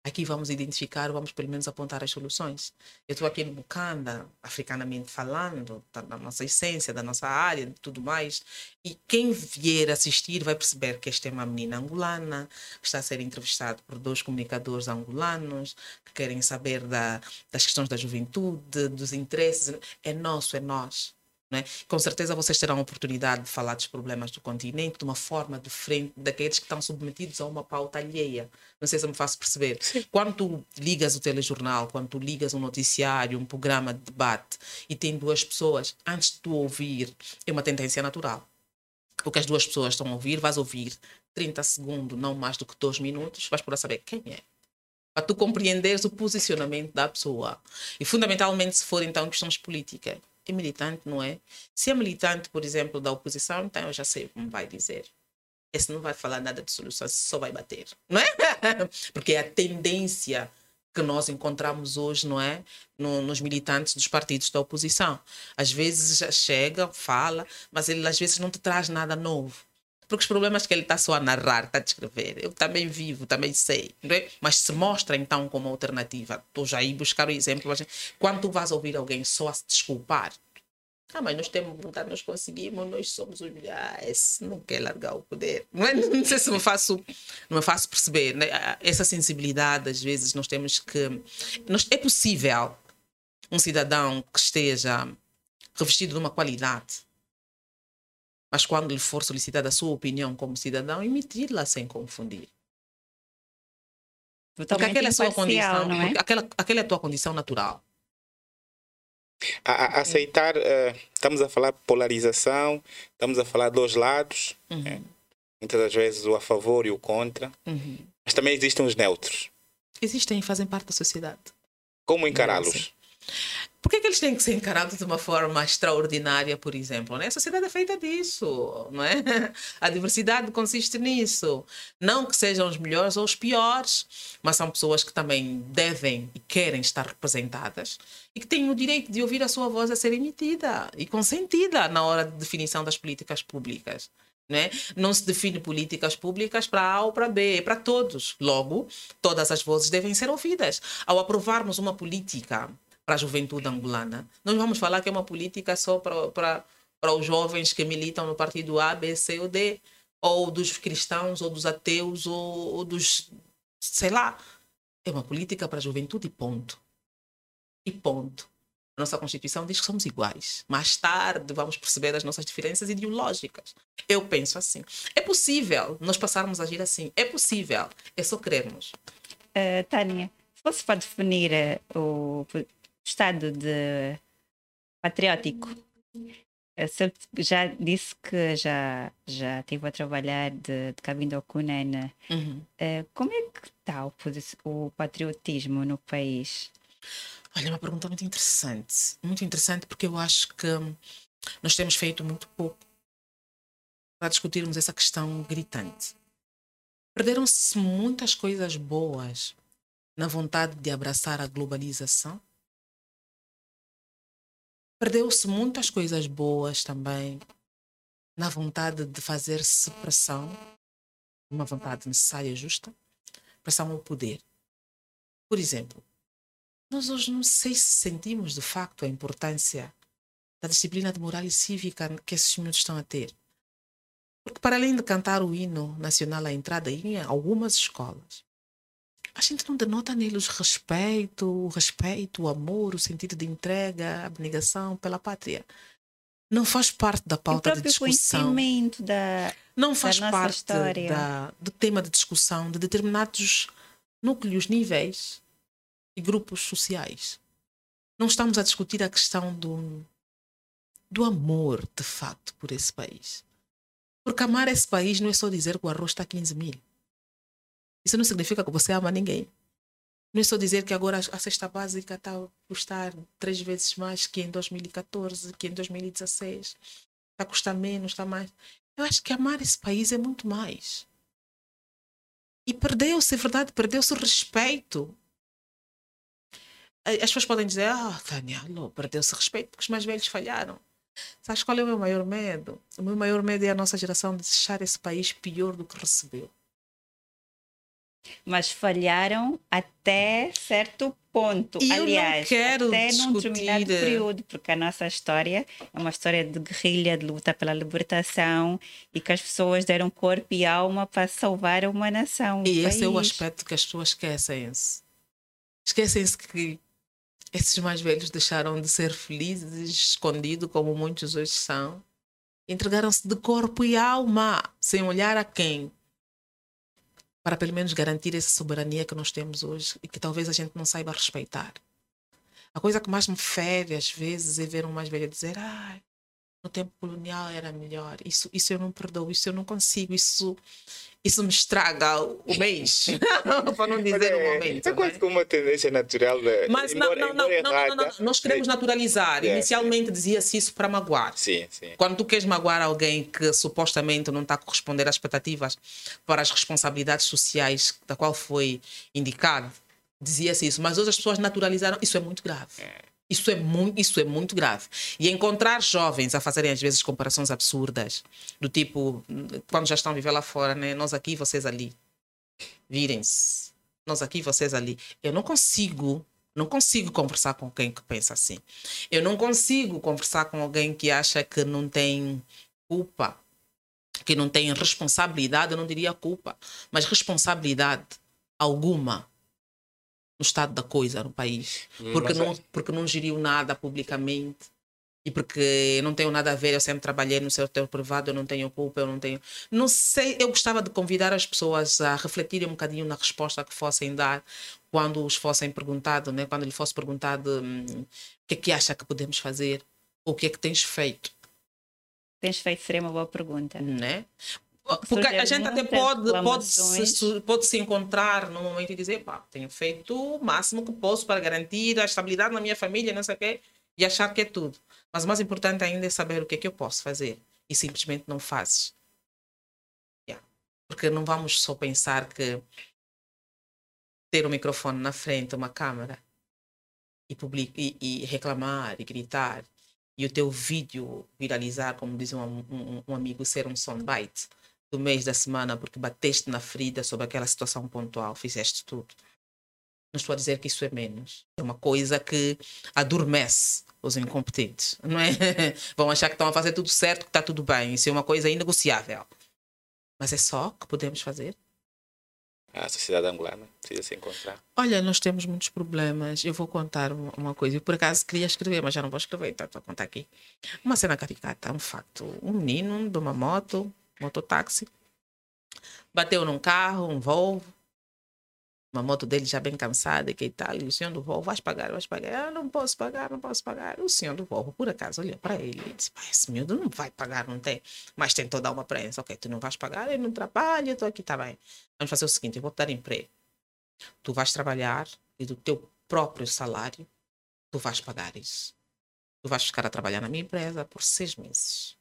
aqui vamos identificar, vamos pelo menos apontar as soluções. Eu estou aqui no Bukanda, africanamente falando, da, da, nossa essência, da nossa área, de tudo mais, e quem vier assistir vai perceber que esta é uma menina angolana, está a ser entrevistada por dois comunicadores angolanos, que querem saber da, das questões da juventude, dos interesses. É nosso, é nós. É? Com certeza vocês terão a oportunidade de falar dos problemas do continente de uma forma diferente daqueles que estão submetidos a uma pauta alheia. Não sei se me faço perceber. Sim. Quando tu ligas o telejornal, quando tu ligas um noticiário, um programa de debate e tem duas pessoas, antes de tu ouvir, é uma tendência natural. O que as duas pessoas estão a ouvir, vais ouvir 30 segundos, não mais do que 2 minutos, vais por saber quem é para tu compreenderes o posicionamento da pessoa. E fundamentalmente se for então questões políticas é militante, não é? Se é militante, por exemplo, da oposição, então eu já sei como vai dizer. Esse não vai falar nada de soluções, só vai bater, não é? Porque é a tendência que nós encontramos hoje, não é? No, nos militantes dos partidos da oposição. Às vezes já chega, fala, mas ele às vezes não te traz nada novo. Porque os problemas que ele está só a narrar, está a descrever, eu também vivo, também sei, é? Mas se mostra então como alternativa. Estou já aí buscar o exemplo. Mas quando tu vais ouvir alguém só a se desculpar, ah, mas nós temos vontade, nós conseguimos, nós somos os melhores, não quer largar o poder. Não, é? não sei se me faço, me faço perceber. Né? Essa sensibilidade, às vezes, nós temos que. Nós, é possível um cidadão que esteja revestido de uma qualidade mas quando lhe for solicitada a sua opinião como cidadão, emitir-la sem confundir. Totalmente porque aquela é a sua condição, é? aquela, aquela é a tua condição natural.
A, a aceitar, uh, estamos a falar polarização, estamos a falar dos lados, uhum. né? muitas das vezes o a favor e o contra, uhum. mas também existem os neutros.
Existem e fazem parte da sociedade.
Como encará-los?
Por que, que, eles têm que ser encarados de uma forma extraordinária, por exemplo? Né? A sociedade é feita disso, não é? A diversidade consiste nisso. Não que sejam os melhores ou os piores, mas são pessoas que também devem e querem estar representadas e que têm o direito de ouvir a sua voz a ser emitida e consentida na hora de definição das políticas públicas. Né? Não se define políticas públicas para A ou para B, é para todos. Logo, todas as vozes devem ser ouvidas. Ao aprovarmos uma política para a juventude angolana. Não vamos falar que é uma política só para, para, para os jovens que militam no partido A, B, C ou D, ou dos cristãos, ou dos ateus, ou, ou dos. sei lá. É uma política para a juventude e ponto. E ponto. A nossa Constituição diz que somos iguais. Mais tarde vamos perceber as nossas diferenças ideológicas. Eu penso assim. É possível nós passarmos a agir assim. É possível. É só querermos.
Uh, Tânia, se fosse para definir uh, o estado de patriótico. Já disse que já, já estive a trabalhar de, de Cabindo Cunena. Uhum. Uh, como é que está o, o patriotismo no país?
Olha, é uma pergunta muito interessante. Muito interessante porque eu acho que nós temos feito muito pouco para discutirmos essa questão gritante. Perderam-se muitas coisas boas na vontade de abraçar a globalização Perdeu-se muitas coisas boas também na vontade de fazer pressão, uma vontade necessária e justa, pressão ao poder. Por exemplo, nós hoje não sei se sentimos de facto a importância da disciplina de moral e cívica que esses minutos estão a ter. Porque para além de cantar o hino nacional à entrada em algumas escolas, a gente não denota neles respeito, o respeito, o amor, o sentido de entrega, a abnegação pela pátria. Não faz parte da pauta de discussão.
Da,
não faz
da
parte da, do tema de discussão de determinados núcleos, níveis e grupos sociais. Não estamos a discutir a questão do, do amor, de facto, por esse país. Porque amar esse país não é só dizer que o arroz está a 15 mil. Isso não significa que você ama ninguém. Não é só dizer que agora a cesta básica está a custar três vezes mais que em 2014, que em 2016. Está a custar menos, está mais. Eu acho que amar esse país é muito mais. E perdeu-se, é verdade, perdeu-se o respeito as pessoas podem dizer, ah, Tânia, perdeu-se respeito porque os mais velhos falharam. Sabes qual é o meu maior medo? O meu maior medo é a nossa geração deixar esse país pior do que recebeu.
Mas falharam até certo ponto. Aliás,
eu quero
até
discutir...
num determinado período, porque a nossa história é uma história de guerrilha, de luta pela libertação e que as pessoas deram corpo e alma para salvar uma nação.
E
um
esse é o
país.
aspecto que as pessoas esquecem-se. Esquecem-se que esses mais velhos deixaram de ser felizes, escondidos, como muitos hoje são. Entregaram-se de corpo e alma, sem olhar a quem. Para pelo menos garantir essa soberania que nós temos hoje e que talvez a gente não saiba respeitar. A coisa que mais me fere às vezes é ver um mais velho dizer: ai, no tempo colonial era melhor. Isso, isso eu não perdoo, isso eu não consigo, isso, isso me estraga o mês. para não dizer o
é,
momento.
É
né?
quase como uma tendência natural. de-
Mas não, não, não, não, não. Nós queremos
sim.
naturalizar.
Yeah,
Inicialmente dizia-se isso para magoar.
Sim, sim.
Quando tu queres magoar alguém que supostamente não está a corresponder às expectativas para as responsabilidades sociais da qual foi indicado, dizia-se isso. Mas hoje as pessoas naturalizaram. Isso é muito grave. Isso é muito, isso é muito grave. E encontrar jovens a fazerem às vezes comparações absurdas, do tipo, quando já estão a viver lá fora, né? nós aqui, vocês ali. Virem-se. Nós aqui, vocês ali. Eu não consigo, não consigo conversar com alguém que pensa assim. Eu não consigo conversar com alguém que acha que não tem culpa, que não tem responsabilidade, eu não diria culpa, mas responsabilidade alguma no estado da coisa no país. Porque
Mas,
não, porque não geriu nada publicamente. E porque não tenho nada a ver, eu sempre trabalhei no setor privado, eu não tenho culpa, eu não tenho. Não sei, eu gostava de convidar as pessoas a refletirem um bocadinho na resposta que fossem dar quando os fossem perguntado, né? quando lhe fosse perguntado hum, o que é que acha que podemos fazer, ou o que é que tens feito,
Tens feito seria uma boa pergunta.
né? Porque a gente até pode, pode, se, pode se encontrar num momento e dizer, pá, tenho feito o máximo que posso para garantir a estabilidade na minha família, não sei o quê, e achar que é tudo. Mas o mais importante ainda é saber o que é que eu posso fazer. E simplesmente não fazes. Yeah. Porque não vamos só pensar que ter um microfone na frente, uma câmera, e, public, e, e reclamar e gritar, e o teu vídeo viralizar, como diz um, um, um amigo, ser um soundbite do mês da semana porque bateste na ferida sobre aquela situação pontual, fizeste tudo. Não estou a dizer que isso é menos. É uma coisa que adormece os incompetentes, não é? Vão achar que estão a fazer tudo certo, que está tudo bem. Isso é uma coisa inegociável. Mas é só que podemos fazer.
A sociedade angolana precisa se encontrar.
Olha, nós temos muitos problemas. Eu vou contar uma coisa. Eu, por acaso, queria escrever, mas já não vou escrever, então estou a contar aqui. Uma cena caricata, um facto. Um menino de uma moto, mototáxi, bateu num carro, um Volvo. Uma moto dele já bem cansada que tal. E o senhor do Volvo, vais pagar, vais pagar. Ah, não posso pagar, não posso pagar. O senhor do Volvo, por acaso, olhou para ele e disse, pá, esse miúdo não vai pagar, não tem. Mas tentou dar uma prensa. Ok, tu não vais pagar, ele não trabalha, eu estou aqui, está bem. Vamos fazer o seguinte, eu vou te dar emprego. Tu vais trabalhar e do teu próprio salário, tu vais pagar isso. Tu vais ficar a trabalhar na minha empresa por seis meses.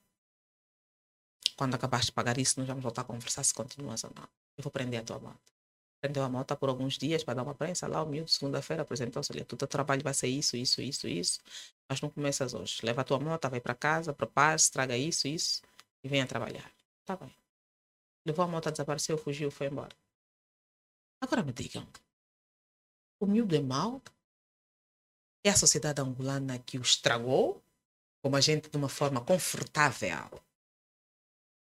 Quando acabares de pagar isso, nós vamos voltar a conversar se continuas ou não. Eu vou prender a tua moto. Prendeu a moto por alguns dias para dar uma prensa lá, o miúdo, segunda-feira, apresentou-se, olha, o teu trabalho vai ser isso, isso, isso, isso, mas não começas hoje. Leva a tua moto, vai para casa, prepara-se, traga isso, isso e venha trabalhar. Tá bem. Levou a moto, desapareceu, fugiu, foi embora. Agora me digam, o miúdo é mau? É a sociedade angolana que o estragou? Como a gente, de uma forma confortável,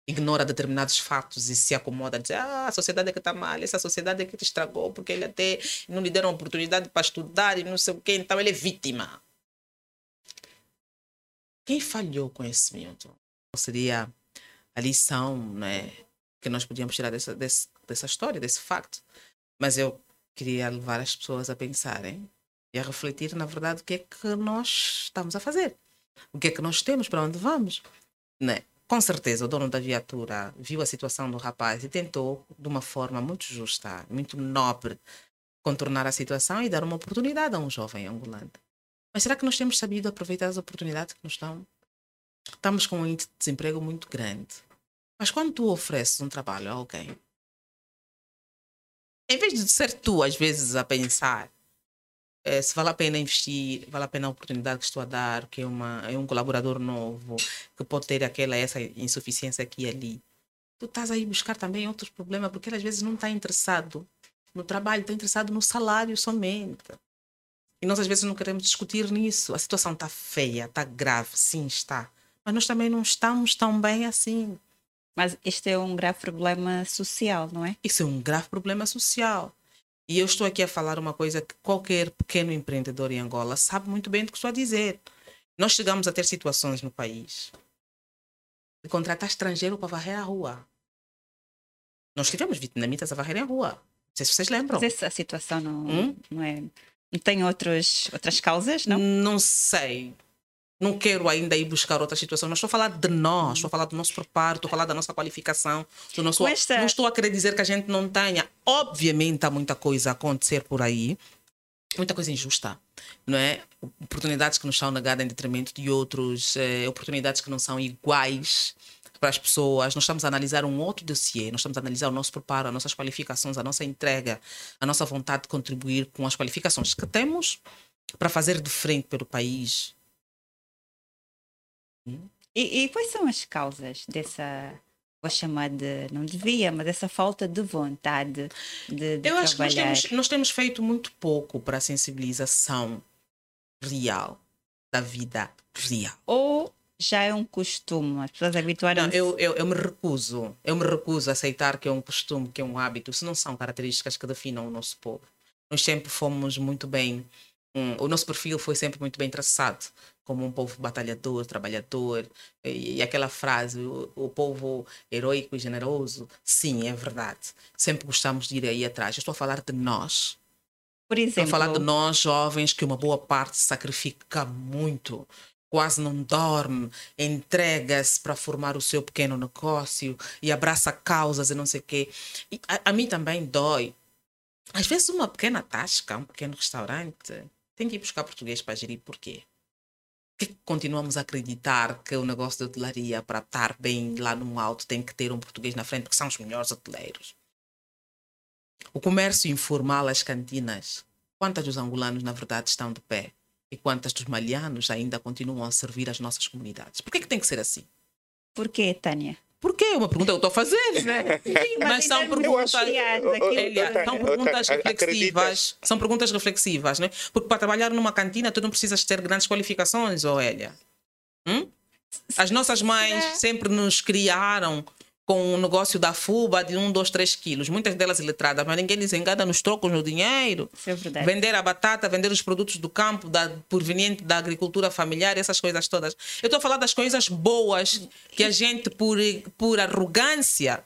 ignora determinados fatos e se acomoda a dizer ah, a sociedade é que está mal, essa sociedade é que te estragou porque ele até não lhe deram oportunidade para estudar e não sei o quê, então ele é vítima. Quem falhou miúdo? Qual seria a lição né, que nós podíamos tirar dessa, desse, dessa história, desse facto? Mas eu queria levar as pessoas a pensarem e a refletir, na verdade, o que é que nós estamos a fazer. O que é que nós temos, para onde vamos. Né? Com certeza, o dono da viatura viu a situação do rapaz e tentou, de uma forma muito justa, muito nobre, contornar a situação e dar uma oportunidade a um jovem angolano. Mas será que nós temos sabido aproveitar as oportunidades que nos dão? Estamos com um desemprego muito grande. Mas quando tu ofereces um trabalho a alguém, em vez de ser tu, às vezes, a pensar eh, se vale a pena investir, vale a pena a oportunidade que estou a dar, que é, uma, é um colaborador novo, que pode ter aquela essa insuficiência aqui e ali. Tu estás aí buscar também outros problemas, porque ele às vezes não está interessado no trabalho, está interessado no salário somente. E nós às vezes não queremos discutir nisso. A situação está feia, está grave, sim, está. Mas nós também não estamos tão bem assim.
Mas este é um grave problema social, não é?
Isso é um grave problema social. E eu estou aqui a falar uma coisa que qualquer pequeno empreendedor em Angola sabe muito bem do que estou a dizer. Nós chegamos a ter situações no país de contratar estrangeiro para varrer a rua. Nós tivemos vietnamitas a varrerem a rua. Não sei se vocês lembram.
Mas essa situação não,
Hum?
não é. Não tem outros, outras causas, não?
Não sei. Não quero ainda ir buscar outras situações, mas estou a falar de nós, estou a falar do nosso preparo, estou a falar da nossa qualificação, do nosso...
Esta-
Não estou a querer dizer que a gente não tenha. Obviamente há muita coisa a acontecer por aí, muita coisa injusta, não é? Oportunidades que nos são negadas em detrimento de outros, eh, oportunidades que não são iguais para as pessoas. Nós estamos a analisar um outro dossiê, nós estamos a analisar o nosso preparo, as nossas qualificações, a nossa entrega, a nossa vontade de contribuir com as qualificações que temos para fazer de frente pelo país.
E, e quais são as causas dessa, vou chamar de, não devia, mas dessa falta de vontade de, de
Eu acho que nós
trabalhar?
temos, nós temos feito muito pouco para a sensibilização real da vida real.
Ou já é um costume, as pessoas
Não,
habituaram-se.
eu, eu, eu me recuso, eu me recuso a aceitar que é um costume, que é um hábito, se não são características que definam o nosso povo. Nós sempre fomos muito bem, hum, o nosso perfil foi sempre muito bem traçado, como um povo batalhador, trabalhador, e, aquela frase, o, o povo heróico e generoso, sim, é verdade. Sempre gostamos de ir aí atrás. Eu estou a falar de nós,
Por
Estou a
exemplo,
falar de nós jovens que uma boa parte sacrifica muito, quase não dorme, entrega-se para formar o seu pequeno negócio e abraça causas e não sei o quê. E a, a mim também dói. Às vezes uma pequena tasca, um pequeno restaurante, tem que ir buscar português para gerir. Por quê? Por que continuamos a acreditar que o negócio de hotelaria, para estar bem lá no alto, tem que ter um português na frente, porque são os melhores hoteleiros? O comércio informal, as cantinas, quantas dos angolanos, na verdade, estão de pé? E quantas dos malianos ainda continuam a servir as nossas comunidades? Por que, que tem que ser assim?
Tânia?
Por quê? É uma pergunta que eu estou a fazer, né? Mas são perguntas. são perguntas reflexivas. São perguntas reflexivas, né? Porque para trabalhar numa cantina tu não precisas ter grandes qualificações, ou Elia. Hum? As nossas mães sempre nos criaram com o negócio da fuba de um, dois, três quilos. Muitas delas iletradas, mas ninguém lhes engada nos trocos, no dinheiro.
Isso é verdade.
Vender a batata, vender os produtos do campo, da, proveniente da agricultura familiar, essas coisas todas. Eu estou a falar das coisas boas que a gente, por, por arrogância,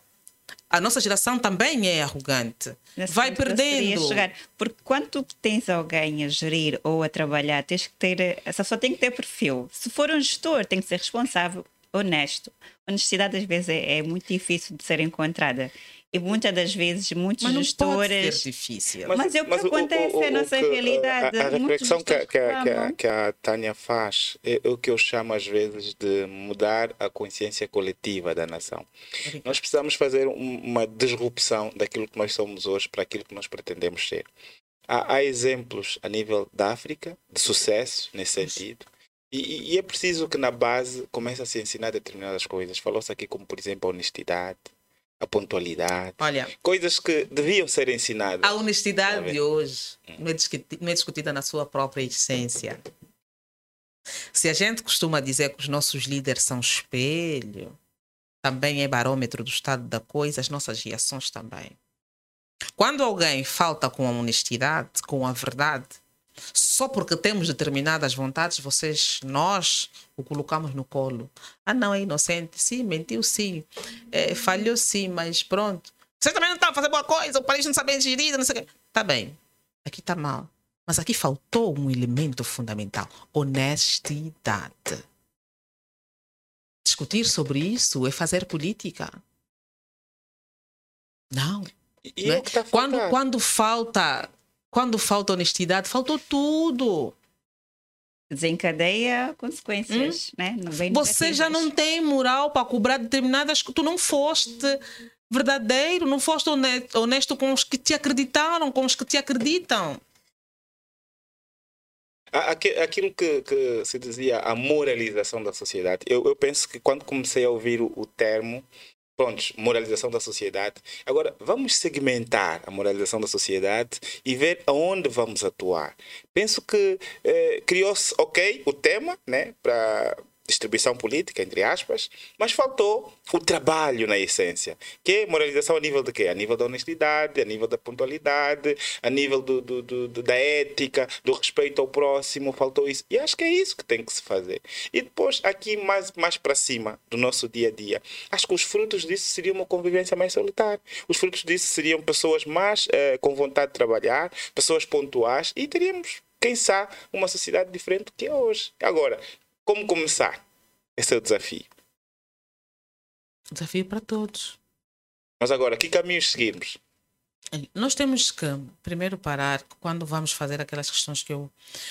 a nossa geração também é arrogante.
Nesse
Vai perdendo.
chegar. Porque quando tu tens alguém a gerir ou a trabalhar, tens que ter. Essa pessoa tem que ter perfil. Se for um gestor, tem que ser responsável, honesto. Honestidade, às vezes, é, é muito difícil de ser encontrada. E muitas das vezes, muitos
Mas não pode
gestores.
ser difícil.
Mas é o que acontece, é a nossa
que-
realidade.
A, a reflexão que, a- que, a- que, a, que a Tânia faz é o que eu chamo às vezes de mudar a consciência coletiva da nação. Nós precisamos fazer um- uma disrupção daquilo que nós somos hoje para aquilo que nós pretendemos ser. Há, há exemplos a nível da África de sucesso nesse sentido. E- e é preciso que na base comece a se ensinar determinadas coisas. Falou-se aqui como, por exemplo, a honestidade, a pontualidade.
Olha,
Coisas que deviam ser ensinadas.
a honestidade de hoje não é, discuti- não é discutida na sua própria essência. Se a gente costuma dizer que os nossos líderes são espelho, também é barômetro do estado da coisa, as nossas reações também. Quando alguém falta com a honestidade, com a verdade, só porque temos determinadas vontades, vocês, nós, o colocamos no colo. Ah, não, é inocente. Sim, mentiu sim. É, falhou sim, mas pronto. Vocês também não a fazer boa coisa, o país não sabe gerir, não sei o quê. Tá bem. Aqui está mal. Mas aqui faltou um elemento fundamental: honestidade. Discutir sobre isso é fazer política. Não. Não
é
é?
está a
quando, quando falta quando falta honestidade, faltou tudo.
Desencadeia consequências, né? Não
Hum? Você já não tem moral para cobrar determinadas que tu não foste verdadeiro, não foste honesto, honesto com os que te acreditaram, com os que te acreditam.
Aquilo que, que, se dizia a moralização da sociedade, eu, eu penso que quando comecei a ouvir o, o termo, pronto, moralização da sociedade. Agora, vamos segmentar a moralização da sociedade e ver aonde vamos atuar. Penso que eh, criou-se, ok, o tema, né, para distribuição política, entre aspas, mas faltou o trabalho na essência, que é moralização a nível de quê? A nível da honestidade, a nível da pontualidade, a nível do, do, do, da ética, do respeito ao próximo, faltou isso. E acho que é isso que tem que se fazer. E depois, aqui mais, mais para cima do nosso dia a dia, acho que os frutos disso seriam uma convivência mais solitária. Os frutos disso seriam pessoas mais eh, com vontade de trabalhar, pessoas pontuais e teríamos quem sabe, uma sociedade diferente do que é hoje. Agora, como começar? Esse é o desafio.
Desafio para todos.
Mas agora, que caminhos seguirmos?
Nós temos que primeiro parar quando vamos fazer aquelas questões que eu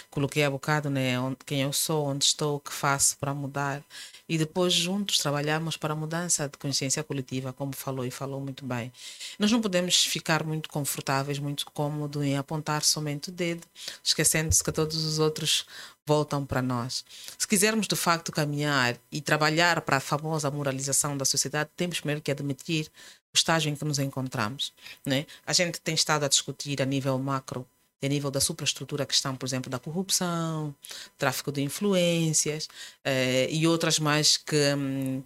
coloquei há bocado, né? Quem eu sou, onde estou, o que faço para mudar. E depois juntos trabalharmos para a mudança de consciência coletiva, como falou e falou muito bem. Nós não podemos ficar muito confortáveis, muito cômodos em apontar somente o dedo, esquecendo-se que todos os outros voltam para nós. Se quisermos de facto caminhar e trabalhar para a famosa moralização da sociedade, temos primeiro que admitir o estágio em que nos encontramos. Né? A gente tem estado a discutir a nível macro, a nível da superestrutura, a questão, por exemplo, da corrupção, tráfico de influências eh, e outras mais que, hum,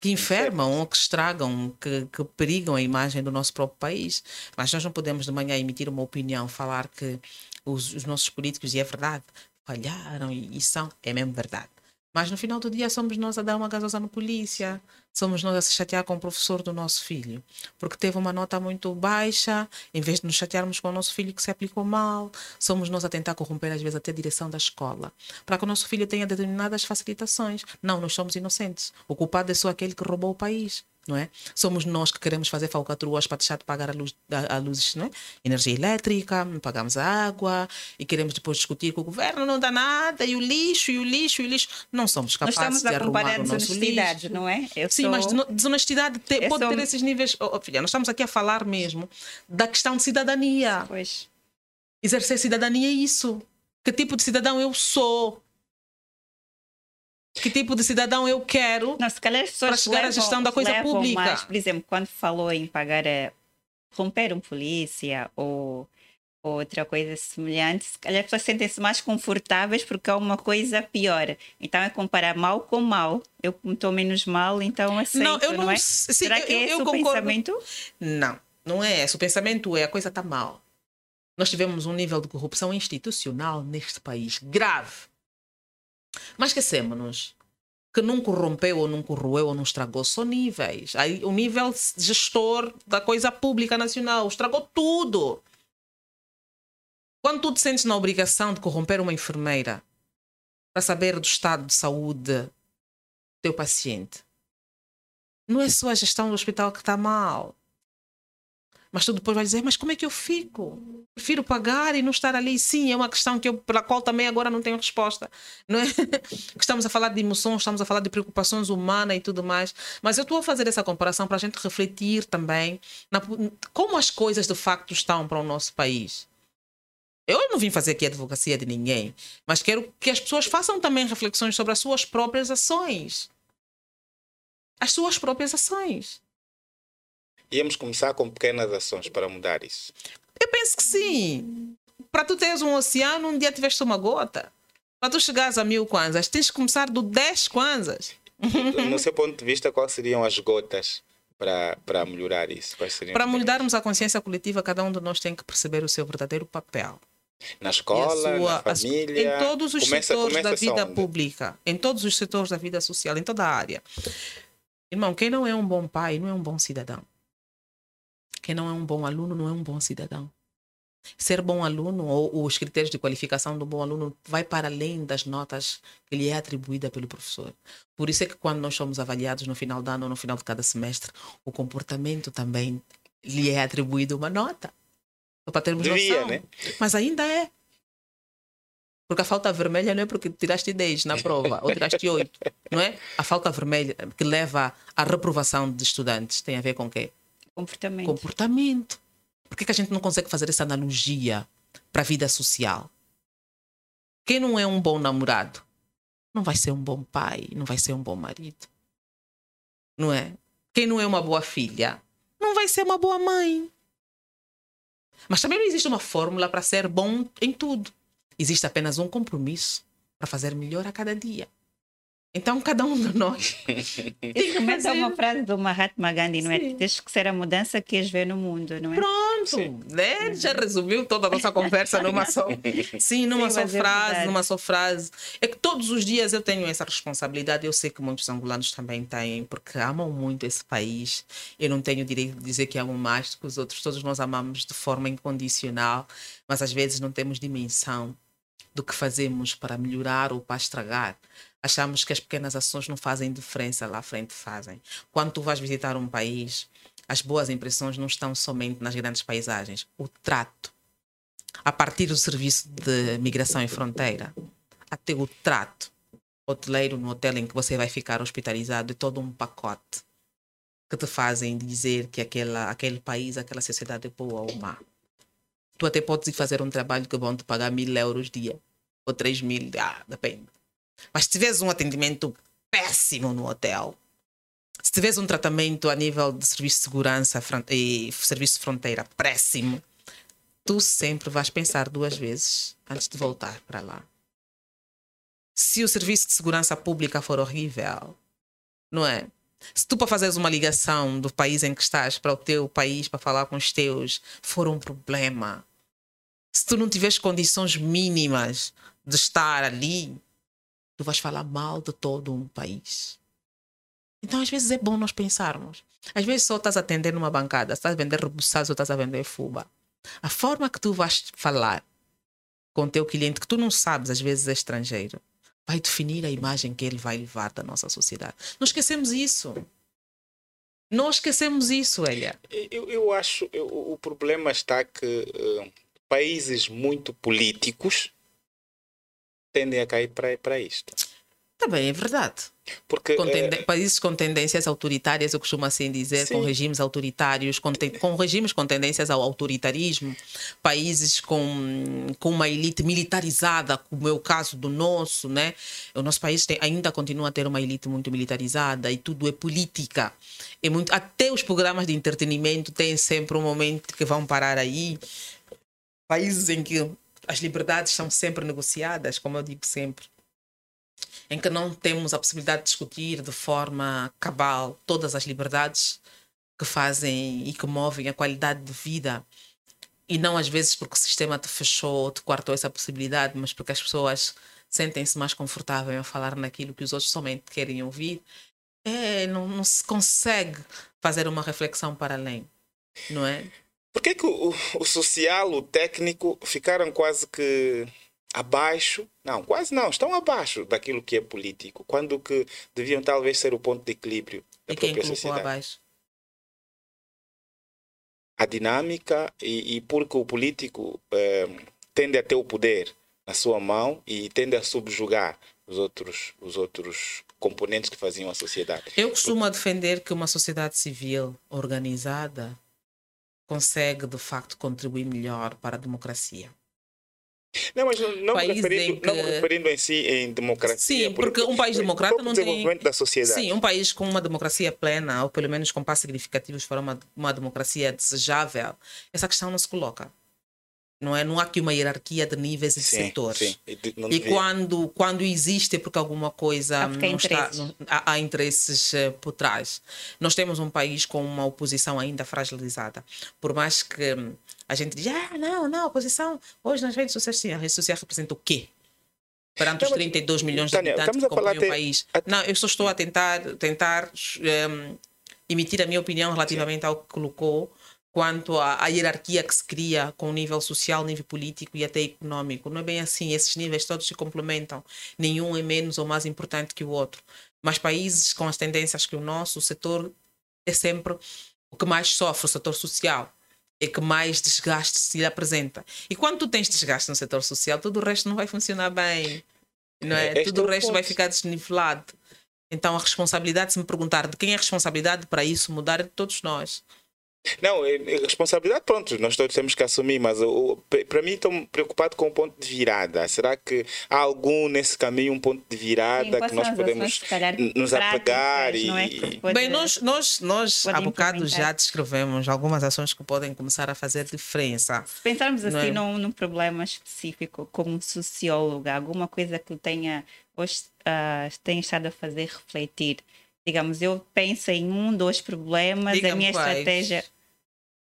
que enfermam ou que estragam, que, que perigam a imagem do nosso próprio país. Mas nós não podemos de manhã emitir uma opinião, falar que os, os nossos políticos, e é verdade, falharam e, e são, é mesmo verdade. Mas no final do dia somos nós a dar uma gasosa no polícia, somos nós a se chatear com o professor do nosso filho, porque teve uma nota muito baixa, em vez de nos chatearmos com o nosso filho que se aplicou mal, somos nós a tentar corromper às vezes até a direção da escola, para que o nosso filho tenha determinadas facilitações. Não, nós somos inocentes. O culpado é só aquele que roubou o país não é? Somos nós que queremos fazer falcatruas para deixar de pagar a luz, a, a luz é? energia elétrica, pagamos a água e queremos depois discutir que o governo não dá nada e o lixo, e o lixo, e o lixo. Não somos capazes de arrumar o nosso lixo.
não é?
Eu Sim, sou... mas desonestidade te, pode sou... ter esses níveis. Oh, filha, nós estamos aqui a falar mesmo da questão de cidadania.
Pois.
Exercer cidadania é isso. Que tipo de cidadão eu sou? Que tipo de cidadão eu quero
não, se calhar as
para chegar levam, à gestão da coisa pública. Mais,
por exemplo, quando falou em pagar a romper um polícia ou, ou outra coisa semelhante, se calhar as pessoas sentem-se mais confortáveis porque há uma coisa pior. Então é comparar mal com mal. Eu estou menos mal, então aceito, não, eu não, não é? Sim, Será que eu, é esse eu o concordo. pensamento?
Não, não é esse. O pensamento é a coisa está mal. Nós tivemos um nível de corrupção institucional neste país grave mas esquecemos-nos que não corrompeu ou não corroeu ou não estragou só níveis. Aí, o nível gestor da coisa pública nacional estragou tudo. Quando tu te sentes na obrigação de corromper uma enfermeira para saber do estado de saúde do teu paciente, não é só a gestão do hospital que está mal. Mas tu depois vai dizer, mas como é que eu fico? Prefiro pagar e não estar ali. Sim, é uma questão que eu, pela qual também agora não tenho resposta. Não é? Estamos a falar de emoções, estamos a falar de preocupações humanas e tudo mais. Mas eu estou a fazer essa comparação para a gente refletir também na, como as coisas de facto estão para o nosso país. Eu não vim fazer aqui a advocacia de ninguém, mas quero que as pessoas façam também reflexões sobre as suas próprias ações. As suas próprias ações
íamos começar com pequenas ações para mudar isso?
Eu penso que sim. Para tu teres um oceano, um dia tiveste uma gota. Para tu chegares a mil kwanzas, tens que começar do 10 kwanzas.
No seu ponto de vista, quais seriam as gotas para, para melhorar isso?
para mudarmos a consciência coletiva, cada um de nós tem que perceber o seu verdadeiro papel.
Na escola, sua, na família.
Em todos os começa, setores começa da vida onde? pública, em todos os setores da vida social, em toda a área. Irmão, quem não é um bom pai não é um bom cidadão. Quem não é um bom aluno não é um bom cidadão. Ser bom aluno ou os critérios de qualificação do bom aluno vai para além das notas que lhe é atribuída pelo professor. Por isso é que quando nós somos avaliados no final do ano ou no final de cada semestre, o comportamento também lhe é atribuído uma nota. Para termos Devia, noção. Né? Mas ainda é. Porque a falta vermelha não é porque tiraste 10 na prova ou tiraste 8, não é? A falta vermelha que leva à reprovação de estudantes tem a ver com o quê?
Comportamento.
Comportamento. Por que, que a gente não consegue fazer essa analogia para a vida social? Quem não é um bom namorado não vai ser um bom pai, não vai ser um bom marido. Não é? Quem não é uma boa filha não vai ser uma boa mãe. Mas também não existe uma fórmula para ser bom em tudo. Existe apenas um compromisso para fazer melhor a cada dia. Então, cada um de nós
tem que fazer... uma frase do Mahatma Gandhi, não é? Sim. Tens que ser a mudança que queres ver no mundo, não é?
Pronto, né? já resumiu toda a nossa conversa numa só, sim, numa Sim, só frase, é numa só frase. É que todos os dias eu tenho essa responsabilidade, eu sei que muitos angolanos também têm, porque amam muito esse país. Eu não tenho direito de dizer que amo mais do que os outros, todos nós amamos de forma incondicional, mas às vezes não temos dimensão do que fazemos para melhorar ou para estragar achamos que as pequenas ações não fazem diferença, lá à frente fazem. Quando tu vais visitar um país, as boas impressões não estão somente nas grandes paisagens, o trato. A partir do serviço de migração e fronteira, até o trato hoteleiro no hotel em que você vai ficar hospitalizado, é todo um pacote que te fazem dizer que aquela, aquele país, aquela sociedade é boa ou má. Tu até podes ir fazer um trabalho que vão te pagar mil euros dia, ou três mil, ah, depende. Mas se tiveres um atendimento péssimo no hotel, se tiveres um tratamento a nível de serviço de segurança e serviço de fronteira péssimo, tu sempre vais pensar duas vezes antes de voltar para lá. Se o serviço de segurança pública for horrível, não é? Se tu para fazeres uma ligação do país em que estás para o teu país para falar com os teus for um problema, se tu não tiveres condições mínimas de estar ali, tu vais falar mal de todo um país. Então, às vezes, é bom nós pensarmos. Às vezes, só estás a atender numa bancada, estás a vender rebuçados ou estás a vender fuba. A forma que tu vais falar com o teu cliente, que tu não sabes, às vezes é estrangeiro, vai definir a imagem que ele vai levar da nossa sociedade. Não esquecemos isso. Não esquecemos isso, Elia.
Eu, eu acho eu, o problema está que uh, países muito políticos tendem a cair para, para isto.
Também é verdade. Porque, com é... Países com tendências autoritárias, eu costumo assim dizer, Sim. com regimes autoritários, com, te... com regimes com tendências ao autoritarismo, países com, com uma elite militarizada, como é o caso do nosso, né? O nosso país tem, ainda continua a ter uma elite muito militarizada e tudo é política. É muito, até os programas de entretenimento têm sempre um momento que vão parar aí. Países em que as liberdades são sempre negociadas, como eu digo sempre, em que não temos a possibilidade de discutir de forma cabal todas as liberdades que fazem e que movem a qualidade de vida. E não às vezes porque o sistema te fechou, te quartou essa possibilidade, mas porque as pessoas sentem-se mais confortáveis a falar naquilo que os outros somente querem ouvir. É, não, não se consegue fazer uma reflexão para além, não é?
Por que, que o, o social, o técnico ficaram quase que abaixo, não, quase não, estão abaixo daquilo que é político, quando que deviam talvez ser o ponto de equilíbrio da
e quem
própria
sociedade. abaixo?
A dinâmica e, e porque o político eh, tende a ter o poder na sua mão e tende a subjugar os outros, os outros componentes que faziam a sociedade.
Eu costumo defender que uma sociedade civil organizada consegue de facto contribuir melhor para a democracia.
Não, mas não, me referindo, que... não me referindo em si em democracia.
Sim, porque, porque um país democrata não
tem... da sociedade.
Sim, um país com uma democracia plena, ou pelo menos com passos significativos para uma, uma democracia desejável, essa questão não se coloca não é? Não há aqui uma hierarquia de níveis e de setores. Sim. E, e quando, quando existe, é porque alguma coisa
há não
está, não, há, há, interesses uh, por trás. Nós temos um país com uma oposição ainda fragilizada. Por mais que hum, a gente diga, ah, não, não, oposição, hoje nas redes sociais, sim, a rede social representa o quê? Perante os 32 milhões de habitantes que compõem o país. Não, eu só estou a tentar, tentar um, emitir a minha opinião relativamente sim. ao que colocou quanto à, à, hierarquia que se cria com o nível social, nível político e até econômico. Não é bem assim, esses níveis todos se complementam. Nenhum é menos ou mais importante que o outro. Mas países com as tendências que o nosso, o setor é sempre o que mais sofre, o setor social. É que mais desgaste se lhe apresenta. E quando tu tens desgaste no setor social, tudo o resto não vai funcionar bem. Não é? é tudo o resto vai ficar desnivelado. Então a responsabilidade, se me perguntar de quem é a responsabilidade para isso mudar, é de todos nós.
Não, é, é responsabilidade, pronto, nós todos temos que assumir, mas para mim estou preocupado com o ponto de virada. Será que há algum nesse caminho, um ponto de virada Sim, que nós podemos ações, nos apegar? E...
É Bem, nós, nós, nós há bocado já descrevemos algumas ações que podem começar a fazer diferença.
Se pensarmos assim é? num, num, problema específico, como socióloga, alguma coisa que tenha, hoje, uh, tenha estado a fazer refletir digamos, eu penso em um, dois problemas, a minha quais. estratégia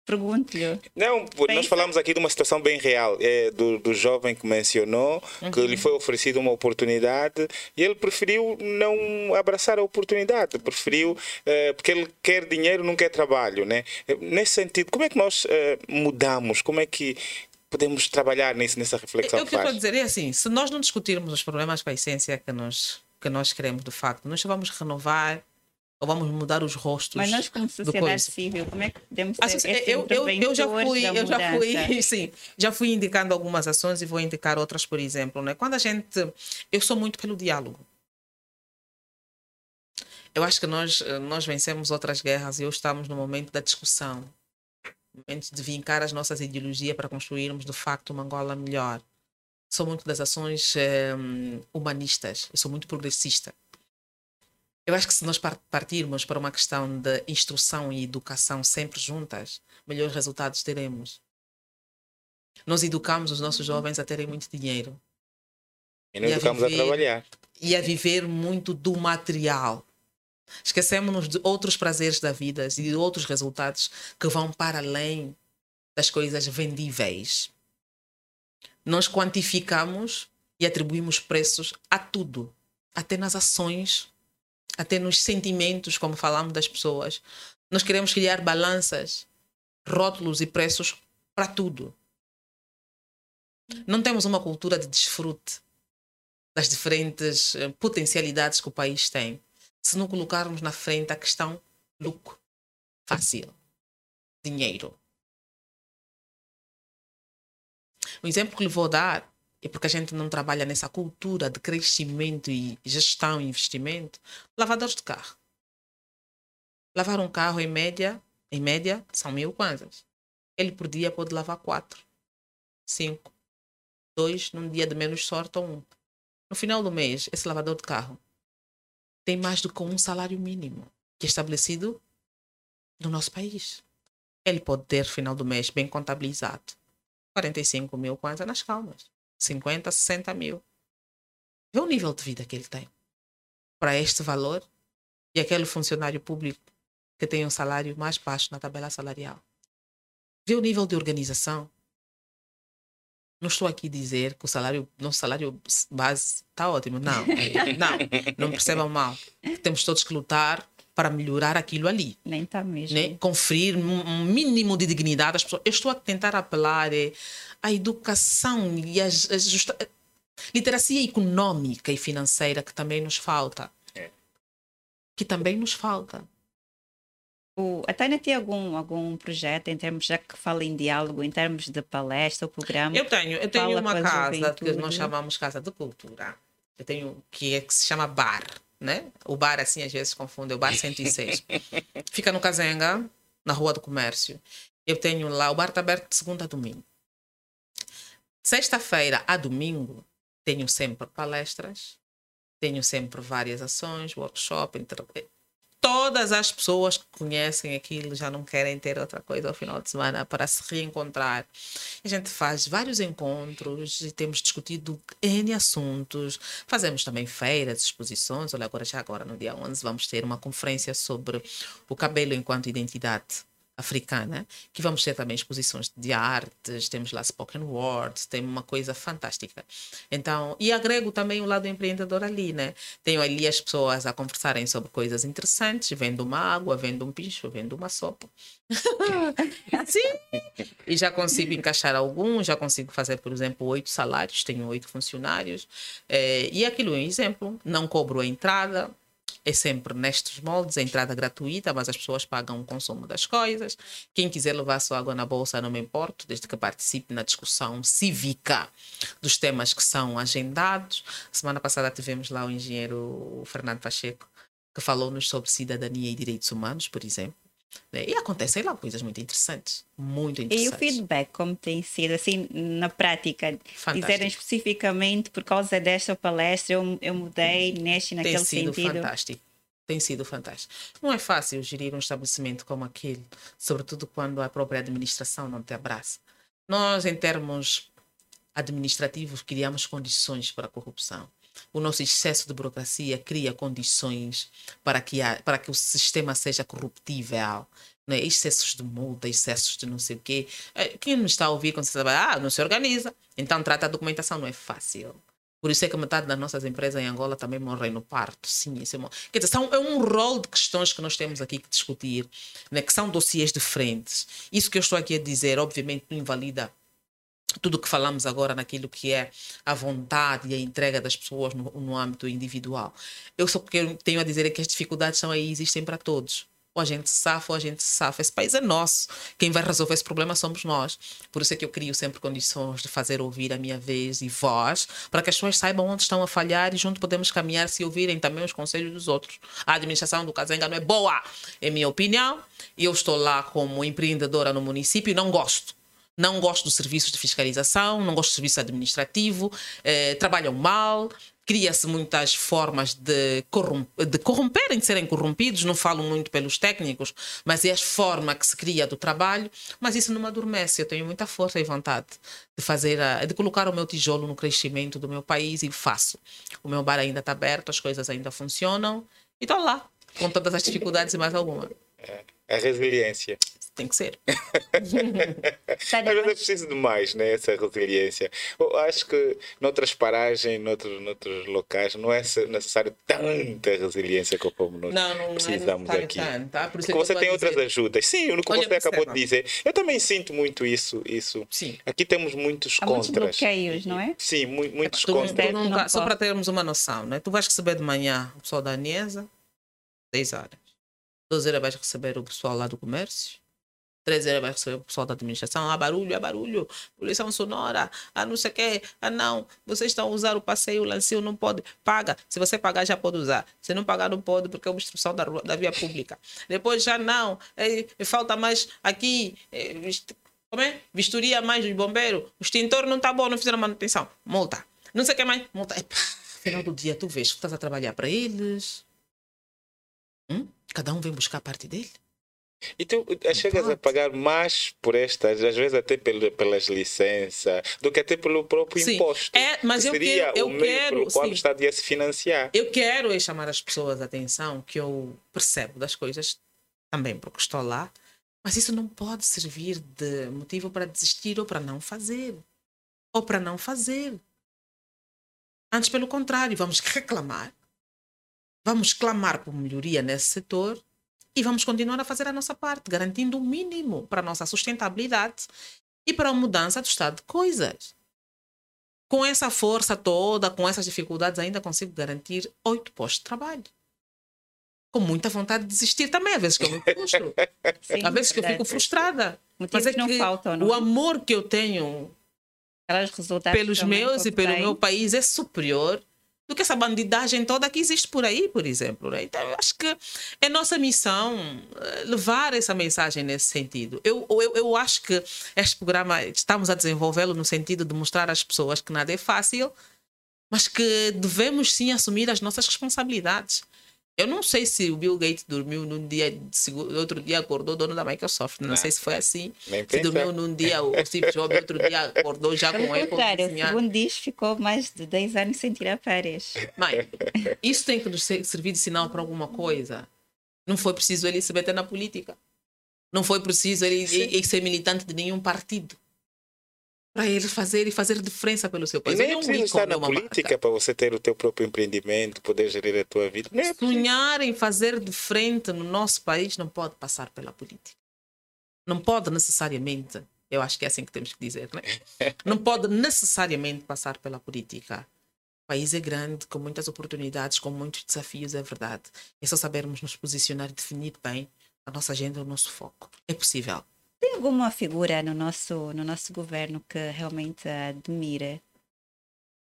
Pergunte-lhe.
Não, Pensa. nós falamos aqui de uma situação bem real, é, do, do jovem que mencionou, uhum. que lhe foi oferecida uma oportunidade e ele preferiu não abraçar a oportunidade, preferiu, é, porque ele quer dinheiro, não quer trabalho. Né? Nesse sentido, como é que nós é, mudamos? Como é que podemos trabalhar nisso, nessa reflexão?
Eu, que estou a dizer é assim: se nós não discutirmos os problemas com a essência que nós, que nós queremos de facto, nós vamos renovar ou vamos mudar os rostos.
Mas nós, como sociedade civil, como é que podemos ser assim,
eu, eu, eu já fui, eu já fui, sim, já fui indicando algumas ações e vou indicar outras, por exemplo, né? Quando a gente, eu sou muito pelo diálogo. Eu acho que nós nós vencemos outras guerras e hoje estamos no momento da discussão, momento de vincar as nossas ideologias para construirmos de facto uma Angola melhor. Sou muito das ações um, humanistas, eu sou muito progressista eu acho que se nós partirmos para uma questão de instrução e educação sempre juntas, melhores resultados teremos. Nós educamos os nossos jovens a terem muito dinheiro.
E não educamos a, viver, a trabalhar.
E a viver muito do material. Esquecemos-nos de outros prazeres da vida e de outros resultados que vão para além das coisas vendíveis. Nós quantificamos e atribuímos preços a tudo, até nas ações até nos sentimentos, como falamos das pessoas. Nós queremos criar balanças, rótulos e preços para tudo. Não temos uma cultura de desfrute das diferentes eh, potencialidades que o país tem. Se não colocarmos na frente a questão lucro, fácil, dinheiro. O exemplo que lhe vou dar e porque a gente não trabalha nessa cultura de crescimento e gestão e investimento, lavadores de carro. Lavar um carro em média, em média, são mil kwanzas. Ele por dia pode lavar quatro, cinco, dois, num dia de menos sorte ou um. No final do mês, esse lavador de carro tem mais do que um salário mínimo que é estabelecido no nosso país. Ele pode ter, final do mês, bem contabilizado, 45 mil kwanzas nas calmas. 50, 60 mil. Vê o nível de vida que ele tem para este valor e aquele funcionário público que tem um salário mais baixo na tabela salarial. Vê o nível de organização. Não estou aqui a dizer que o salário, nosso salário base está ótimo. Não, não, não percebam mal. Temos todos que lutar para melhorar aquilo ali.
Nem está mesmo.
Né? Conferir um mínimo de dignidade às pessoas. Eu estou a tentar apelar é, à educação e à justa... literacia econômica e financeira que também nos falta. É. Que também nos falta.
O, a Tânia tem algum, algum projeto em termos, já que fala em diálogo, em termos de palestra ou programa?
Eu tenho, eu tenho uma casa que nós chamamos Casa de Cultura. Eu tenho que é que se chama Bar né? O bar, assim, às vezes confunde, o bar 106. Fica no Cazenga, na Rua do Comércio. Eu tenho lá, o bar está aberto de segunda a domingo. Sexta-feira a domingo, tenho sempre palestras, tenho sempre várias ações, workshop, todas as pessoas que conhecem aquilo já não querem ter outra coisa ao final de semana para se reencontrar. A gente faz vários encontros e temos discutido N assuntos. Fazemos também feiras, exposições. Olha, agora já agora no dia 11 vamos ter uma conferência sobre o cabelo enquanto identidade africana, que vamos ter também exposições de artes, temos lá spoken word, tem uma coisa fantástica. Então, e agrego também o lado empreendedor ali, né? Tenho ali as pessoas a conversarem sobre coisas interessantes, vendo uma água, vendo um bicho, vendo uma sopa. Sim! E já consigo encaixar alguns, já consigo fazer, por exemplo, oito salários, tenho oito funcionários. É, e aquilo é um exemplo, não cobro a entrada, é sempre nestes moldes, entrada gratuita, mas as pessoas pagam o consumo das coisas. Quem quiser levar sua água na bolsa, não me importo, desde que participe na discussão cívica dos temas que são agendados. Semana passada tivemos lá o engenheiro Fernando Pacheco, que falou-nos sobre cidadania e direitos humanos, por exemplo. Né? E acontecem lá coisas muito interessantes. Muito interessantes.
E o feedback, como tem sido, assim, na prática?
Fantástico.
Dizerem especificamente, por causa desta palestra, eu, eu mudei neste e naquele
tem sido
sentido.
fantástico. Tem sido fantástico. Não é fácil gerir um estabelecimento como aquele, sobretudo quando a própria administração não te abraça. Nós, em termos administrativos, criamos condições para a corrupção. O nosso excesso de burocracia cria condições para que, a, para que o sistema seja corruptível. Né? Excessos de multa, excessos de não sei o quê. Eh, Quem não está a ouvir quando você trabalha, ah, não se organiza. Então trata a documentação, não é fácil. Por isso é que metade das nossas empresas em Angola também morrem no parto. Sim, isso é, mo- Quer dizer, são, é um rol de questões que nós temos aqui que discutir, né? que são dossiês diferentes. Isso que eu estou aqui a dizer, obviamente, não invalida tudo que falamos agora naquilo que é a vontade e a entrega das pessoas no, no âmbito individual. Eu só que tenho a dizer é que as dificuldades são aí, existem para todos. Ou a gente safa ou a gente safa. Esse país é nosso. Quem vai resolver esse problema somos nós. Por isso é que eu crio sempre condições de fazer ouvir a minha vez e voz, para que as pessoas saibam onde estão a falhar e junto podemos caminhar se ouvirem também os conselhos dos outros. A administração do Cazenga não é boa, é minha opinião. Eu estou lá como empreendedora no município e não gosto. Não gosto dos serviços de fiscalização, não gosto do serviço administrativo, eh, trabalham mal, cria-se muitas formas de, de corromperem, de serem corrompidos, não falo muito pelos técnicos, mas é a forma que se cria do trabalho, mas isso não me adormece, eu tenho muita força e vontade de fazer, a, de colocar o meu tijolo no crescimento do meu país e faço. O meu bar ainda está aberto, as coisas ainda funcionam e estou lá, com todas as dificuldades e mais alguma.
A resiliência.
Tem que ser.
Tânia,
Às vezes é preciso demais, né? Essa resiliência. Eu acho que noutras paragens, noutros, noutros locais, não é necessário tanta resiliência como nós
Não, não
precisamos
é
aqui.
tanto, tá? Por
Porque
é
você tem outras
dizer-
ajudas. Sim, o que
Olha,
você acabou de dizer. Eu também sinto muito isso. isso.
Sim.
Aqui temos muitos
Há muitos
contras.
bloqueios, não é?
Sim, mu- muitos
Tu- tu
contras.
Só para termos uma noção, né? tu vais receber de manhã o pessoal da Anesa, 10 horas. 12 horas vais receber o pessoal lá do comércio. 13 horas vais receber o pessoal da administração. Ah, barulho, ah, barulho. Poluição sonora. Ah, não sei o quê. Ah, não. Vocês estão a usar o passeio, o lancinho, não pode. Paga. Se você pagar, já pode usar. Se não pagar, não pode, porque é obstrução da, rua, da via pública. Depois já não. Eh, falta mais aqui. vist- como é? Vistoria mais dos bombeiros. O extintor não está bom, não fizeram manutenção. Multa. Não sei o que mais. Multa. Final do dia, tu vês que estás a trabalhar para eles. Hum? Cada um vem buscar a parte dele.
E tu eh, chegas a pagar mais por estas, às vezes até pelo, pelas licenças, do que até pelo próprio
Sim.
imposto.
É, mas
que
eu
seria
quero- eu
o meio
quero,
pelo qual
sim.
o Estado ia se financiar.
Eu quero é chamar as pessoas a atenção que eu percebo das coisas também porque estou lá, mas isso não pode servir de motivo para desistir ou para não fazer. Ou para não fazer. Antes, pelo contrário, vamos reclamar, vamos clamar por melhoria nesse setor e vamos continuar a fazer a nossa parte, garantindo o mínimo para a nossa sustentabilidade e para a mudança do estado de coisas. Com essa força toda, com essas dificuldades, ainda consigo garantir oito postos de trabalho. Com muita vontade de desistir também, às vezes que eu me frustro.
Sim,
Às vezes que eu fico frustrada.
Motivos
Mas é
não
que
faltam, não
o
é?
amor que eu tenho pelos meus e pelo
obtém.
meu país é superior do que essa bandidagem toda que existe por aí, por exemplo. né? Então, eu acho que é nossa missão eh, levar essa mensagem nesse sentido. Eu, eu, eu acho que este programa estamos a desenvolvê-lo no sentido de mostrar às pessoas que nada é fácil, mas que devemos sim assumir as nossas responsabilidades. Eu não sei se o Bill Gates dormiu num dia, outro dia acordou dono da Microsoft. Não,
Não.
sei se foi assim.
Nem
Se
pensa.
dormiu num dia o Steve Jobs, outro dia acordou já
Pelo
com Apple.
contrário,
desenhar.
segundo diz, ficou mais de 10 anos sem tirar férias.
Mãe, isso tem que nos ser- servir de sinal para alguma coisa. Não foi preciso ele se meter na política. Não foi preciso ele, ele ser militante de nenhum partido. Para ele fazer e fazer diferença pelo seu
E
país.
nem
Ele
é preciso estar na
é
política para você ter o teu próprio empreendimento, poder gerir a tua vida. Nem é.
Sonhar em fazer de frente no nosso país não pode passar pela política. Não pode necessariamente, eu acho que é assim que temos que dizer, né? Não pode necessariamente passar pela política. O país é grande, com muitas oportunidades, com muitos desafios, é verdade. É só sabermos nos posicionar e definir bem a nossa agenda, o nosso foco. É possível.
Tem alguma figura no nosso, no nosso governo que realmente admira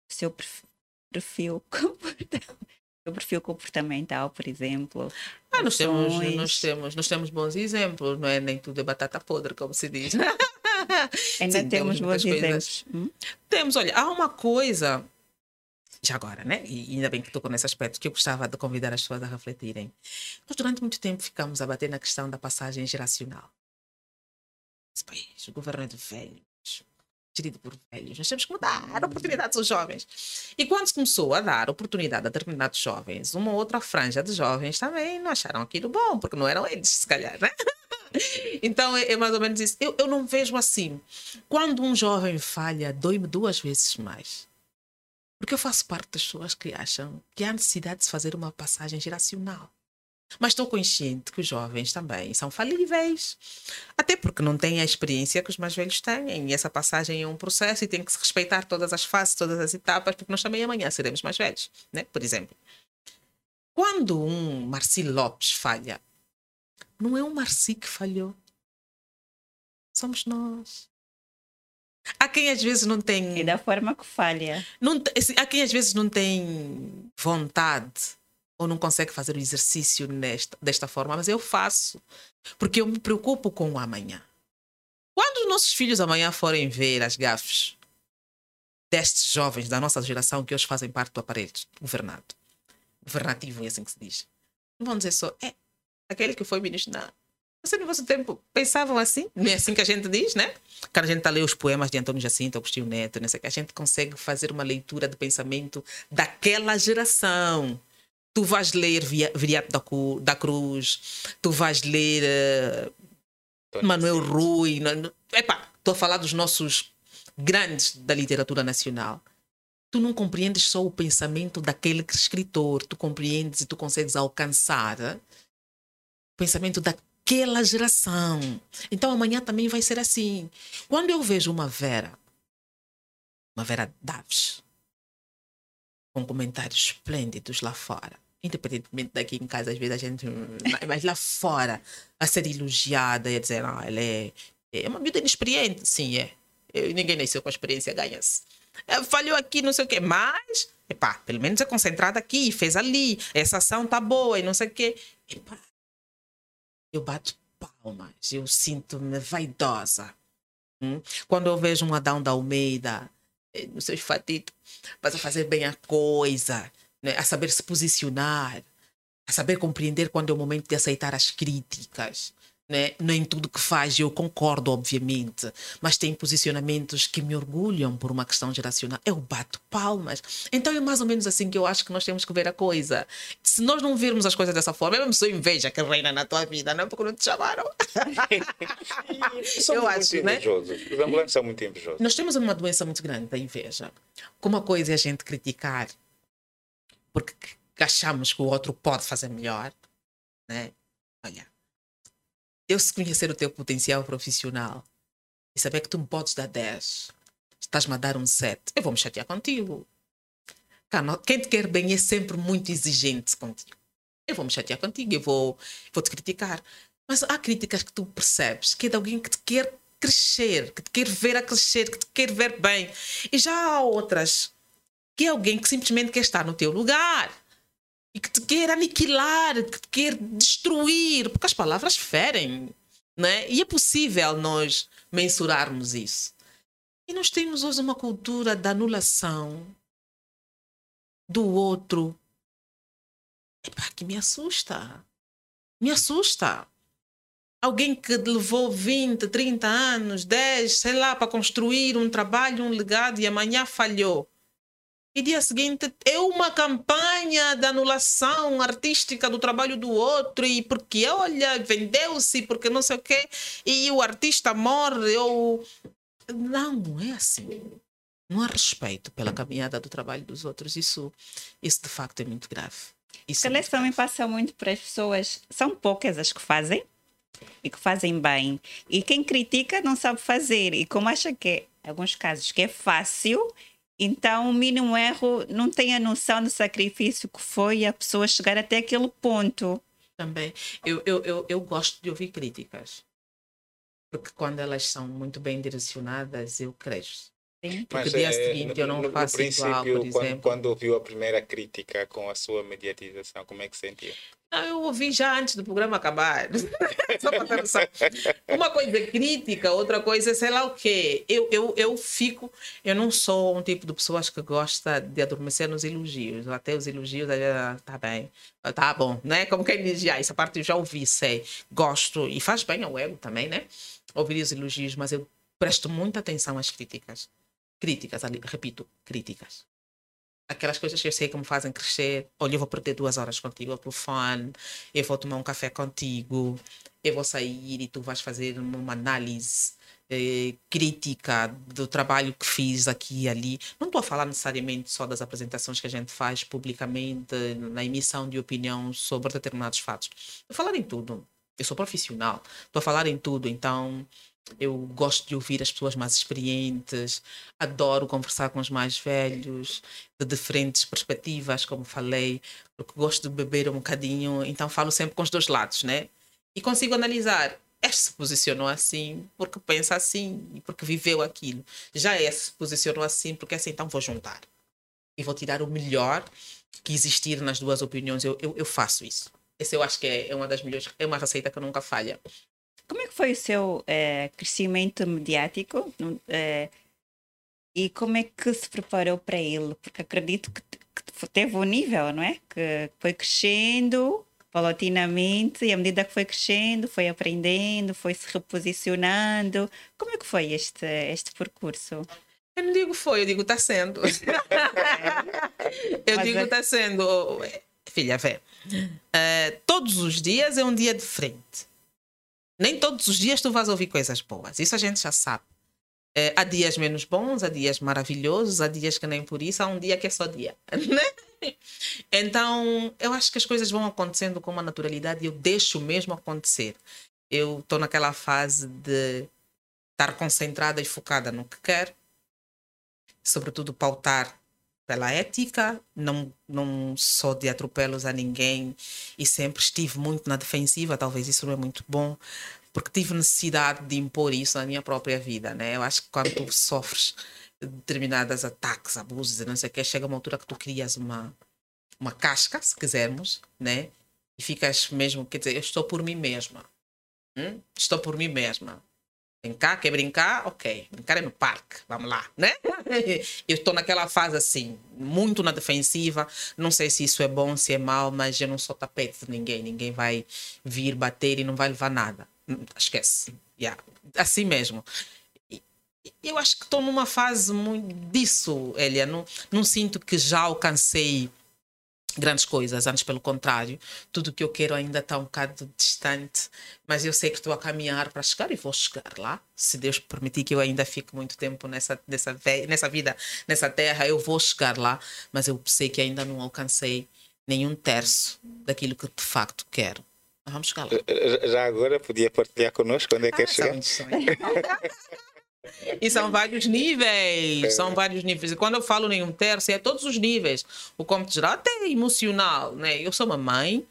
o seu perf- perfil comportamental? o perfil comportamental, por exemplo.
Ah, nós temos, nós, temos, nós temos bons exemplos, não é? Nem tudo é batata podre, como se diz.
Ainda Sim, temos, temos bons exemplos. Hum?
Temos, olha, há uma coisa, já agora, né? E ainda bem que tocou nesse aspecto, que eu gostava de convidar as pessoas a refletirem. Nós, durante muito tempo, ficamos a bater na questão da passagem geracional. Esse país, o governo é de velho gerido por velhos. Nós temos que dar oportunidades aos jovens. E quando se começou a dar oportunidade a determinados jovens, uma outra franja de jovens também não acharam aquilo bom, porque não eram eles, se calhar, né? Então é, é, mais ou menos isso. Eu, eu não vejo assim. Quando um jovem falha, dói-me duas vezes mais. Porque eu faço parte das pessoas que acham que há necessidade de fazer uma passagem geracional. Mas estou consciente que os jovens também são falíveis. Até porque não têm a experiência que os mais velhos têm. E essa passagem é um processo e tem que se respeitar todas as fases, todas as etapas, porque nós também amanhã seremos mais velhos. Né? Por exemplo, quando um Marci Lopes falha, não é um Marci que falhou. Somos nós. Há quem às vezes não tem.
E da forma que falha.
Não, há quem às vezes não tem vontade ou não consegue fazer o exercício nesta, desta forma, mas eu faço, porque eu me preocupo com o amanhã. Quando os nossos filhos amanhã forem ver as gafes destes jovens da nossa geração que hoje fazem parte do aparelho governado, governativo, é assim que se diz, não vão dizer só, é, aquele que foi ministro, não. Você no vosso tempo pensavam assim? Não é assim que a gente diz, né? Quando a gente está ler os poemas de Antônio Jacinto, Agostinho Neto, não sei, a gente consegue fazer uma leitura de pensamento daquela geração tu vais ler Viriato da, da Cruz, tu vais ler uh, Manuel Rui. Epá, estou a falar dos nossos grandes da literatura nacional. Tu não compreendes só o pensamento daquele escritor, tu compreendes e tu consegues alcançar uh, o pensamento daquela geração. Então amanhã também vai ser assim. Quando eu vejo uma Vera, uma Vera Daves, com comentários esplêndidos lá fora. Independentemente daqui em casa, às vezes a gente. Mas lá fora, a ser elogiada e a dizer, ah, ela é, é uma vida inexperiente. Sim, é. Eu, ninguém nasceu com a experiência, ganha-se. É, falhou aqui, não sei o quê, mas, epá, pelo menos é concentrada aqui, fez ali, essa ação tá boa e não sei o quê. Epá, eu bato palmas, eu sinto-me vaidosa. Hum? Quando eu vejo um Adão da Almeida eh, no seu fatito, mas a fazer bem a coisa, né? a saber se posicionar, a saber compreender quando é o momento de aceitar as críticas. Né? Nem tudo que faz eu concordo, obviamente, mas tem posicionamentos que me orgulham por uma questão geracional. Eu bato palmas. Então é mais ou menos assim que eu acho que nós temos que ver a coisa. Se nós não virmos as coisas dessa forma, é mesmo só inveja que reina na tua vida, não é porque não te chamaram.
eu acho, muito né? invejosos. Os ambulantes são muito invejosos.
Nós temos uma doença muito grande da inveja. Como uma coisa é a gente criticar porque achamos que o outro pode fazer melhor, né? Olha, eu se conhecer o teu potencial profissional e saber que tu me podes dar 10, estás-me a dar um 7, eu vou me chatear contigo. Quem te quer bem é sempre muito exigente contigo. Eu vou me chatear contigo, eu vou, vou te criticar. Mas há críticas que tu percebes que é de alguém que te quer crescer, que te quer ver a crescer, que te quer ver bem. E já há outras que é alguém que simplesmente quer estar no teu lugar e que te quer aniquilar, que te quer destruir, porque as palavras ferem, né? E é possível nós mensurarmos isso. E nós temos hoje uma cultura da anulação do outro. Epá, que me assusta. Me assusta. Alguém que levou 20, 30 anos, 10, sei lá, para construir um trabalho, um legado e amanhã falhou. E dia seguinte é uma campanha de anulação artística do trabalho do outro e porque, olha, vendeu-se, porque não sei o quê, e o artista morre ou... Não, não é assim. Não há respeito pela caminhada do trabalho dos outros. Isso, isso de facto é muito grave. Isso
é muito também passa muito para as pessoas. São poucas as que fazem e que fazem bem. E quem critica não sabe fazer. E como acha que, em alguns casos, que é fácil, então, o mínimo erro não tem a noção do sacrifício que foi a pessoa chegar até aquele ponto.
Também. Eu, eu, eu, eu gosto de ouvir críticas. Porque quando elas são muito bem direcionadas, eu cresço.
Sim.
Porque dia
eh,
seguinte eu não
no,
faço
no
igual,
princípio,
por
quando,
exemplo.
quando ouviu a primeira crítica com a sua mediatização, como é que sentiu?
Não, eu ouvi já antes do programa acabar. Só para ter noção. Uma coisa é crítica, outra coisa é sei lá o quê. Eu, eu, eu fico. Eu não sou um tipo de pessoas que gosta de adormecer nos elogios. Até os elogios, ah, tá bem, ah, tá bom, né? Como quem diz, ah, essa parte eu já ouvi, sei, gosto. E faz bem ao ego também, né? Ouvir os elogios, mas eu presto muita atenção às críticas. Críticas, ali, repito, críticas aquelas coisas que eu sei que me fazem crescer. Olha, eu vou perder duas horas contigo ao telefone, eu vou tomar um café contigo, eu vou sair e tu vais fazer uma análise eh, crítica do trabalho que fiz aqui e ali. Não estou a falar necessariamente só das apresentações que a gente faz publicamente, na emissão de opinião sobre determinados fatos. Estou a falar em tudo. Eu sou profissional, estou a falar em tudo, então eu gosto de ouvir as pessoas mais experientes, adoro conversar com os mais velhos, de diferentes perspectivas, como falei, porque gosto de beber um bocadinho, então falo sempre com os dois lados, né? E consigo analisar. Este se posicionou assim porque pensa assim e porque viveu aquilo. Já esse se posicionou assim porque assim, então vou juntar. E vou tirar o melhor que existir nas duas opiniões. Eu, eu, eu faço isso. Esse eu acho que é, é uma das melhores, é uma receita que nunca falha.
Como é que foi o seu eh, crescimento mediático eh, e como é que se preparou para ele? Porque acredito que, que teve um nível, não é? Que foi crescendo paulatinamente e à medida que foi crescendo, foi aprendendo, foi se reposicionando. Como é que foi este, este percurso?
Eu não digo foi, eu digo está sendo. eu
Mas
digo
é-
está sendo. Filha, vê. eh, todos os dias é um dia diferente. Nem todos os dias tu vais ouvir coisas boas. Isso a gente já sabe. Eh, há dias menos bons, há dias maravilhosos, há dias que nem por isso, há um dia que é só dia. né? Então, eu acho que as coisas vão acontecendo com uma naturalidade e eu deixo mesmo acontecer. Eu estou naquela fase de estar concentrada e focada no que quero, sobretudo pautar pela ética, não, não sou de atropelos a ninguém e sempre estive muito na defensiva, talvez isso não é muito bom, porque tive necessidade de impor isso na minha própria vida, né? Eu acho que quando tu sofres determinados ataques, abusos não sei o que, chega uma altura que tu crias uma, uma casca, se quisermos, né? E ficas mesmo, quer dizer, eu estou por mim mesma. Hum? Estou por mim mesma. Vem cá, quer brincar? Ok. Brincar é no parque, vamos lá, né? Eu estou naquela fase assim, muito na defensiva. Não sei se isso é bom, se é mau, mas eu não sou tapete de ninguém. Ninguém vai vir bater e não vai levar nada. Hum, Esquece. Yeah. Assim mesmo. Eu acho que estou numa fase muito disso, Elia. Não, não sinto que já alcancei grandes coisas, antes pelo contrário, tudo que eu quero ainda está um bocado distante, mas eu sei que estou a caminhar para chegar e vou chegar lá. Se Deus permitir que eu ainda fique muito tempo nessa, nessa, nessa vida, nessa terra, eu vou chegar lá, mas eu sei que ainda não alcancei nenhum terço daquilo que de facto quero. Mas vamos chegar lá.
Já- Já agora podia partilhar connosco onde é que
Ah,
quer chegar?
E são vários níveis, são vários níveis. E quando eu falo nenhum terço, é todos os níveis. O cômputo geral, até emocional, né? Eu sou uma mãe,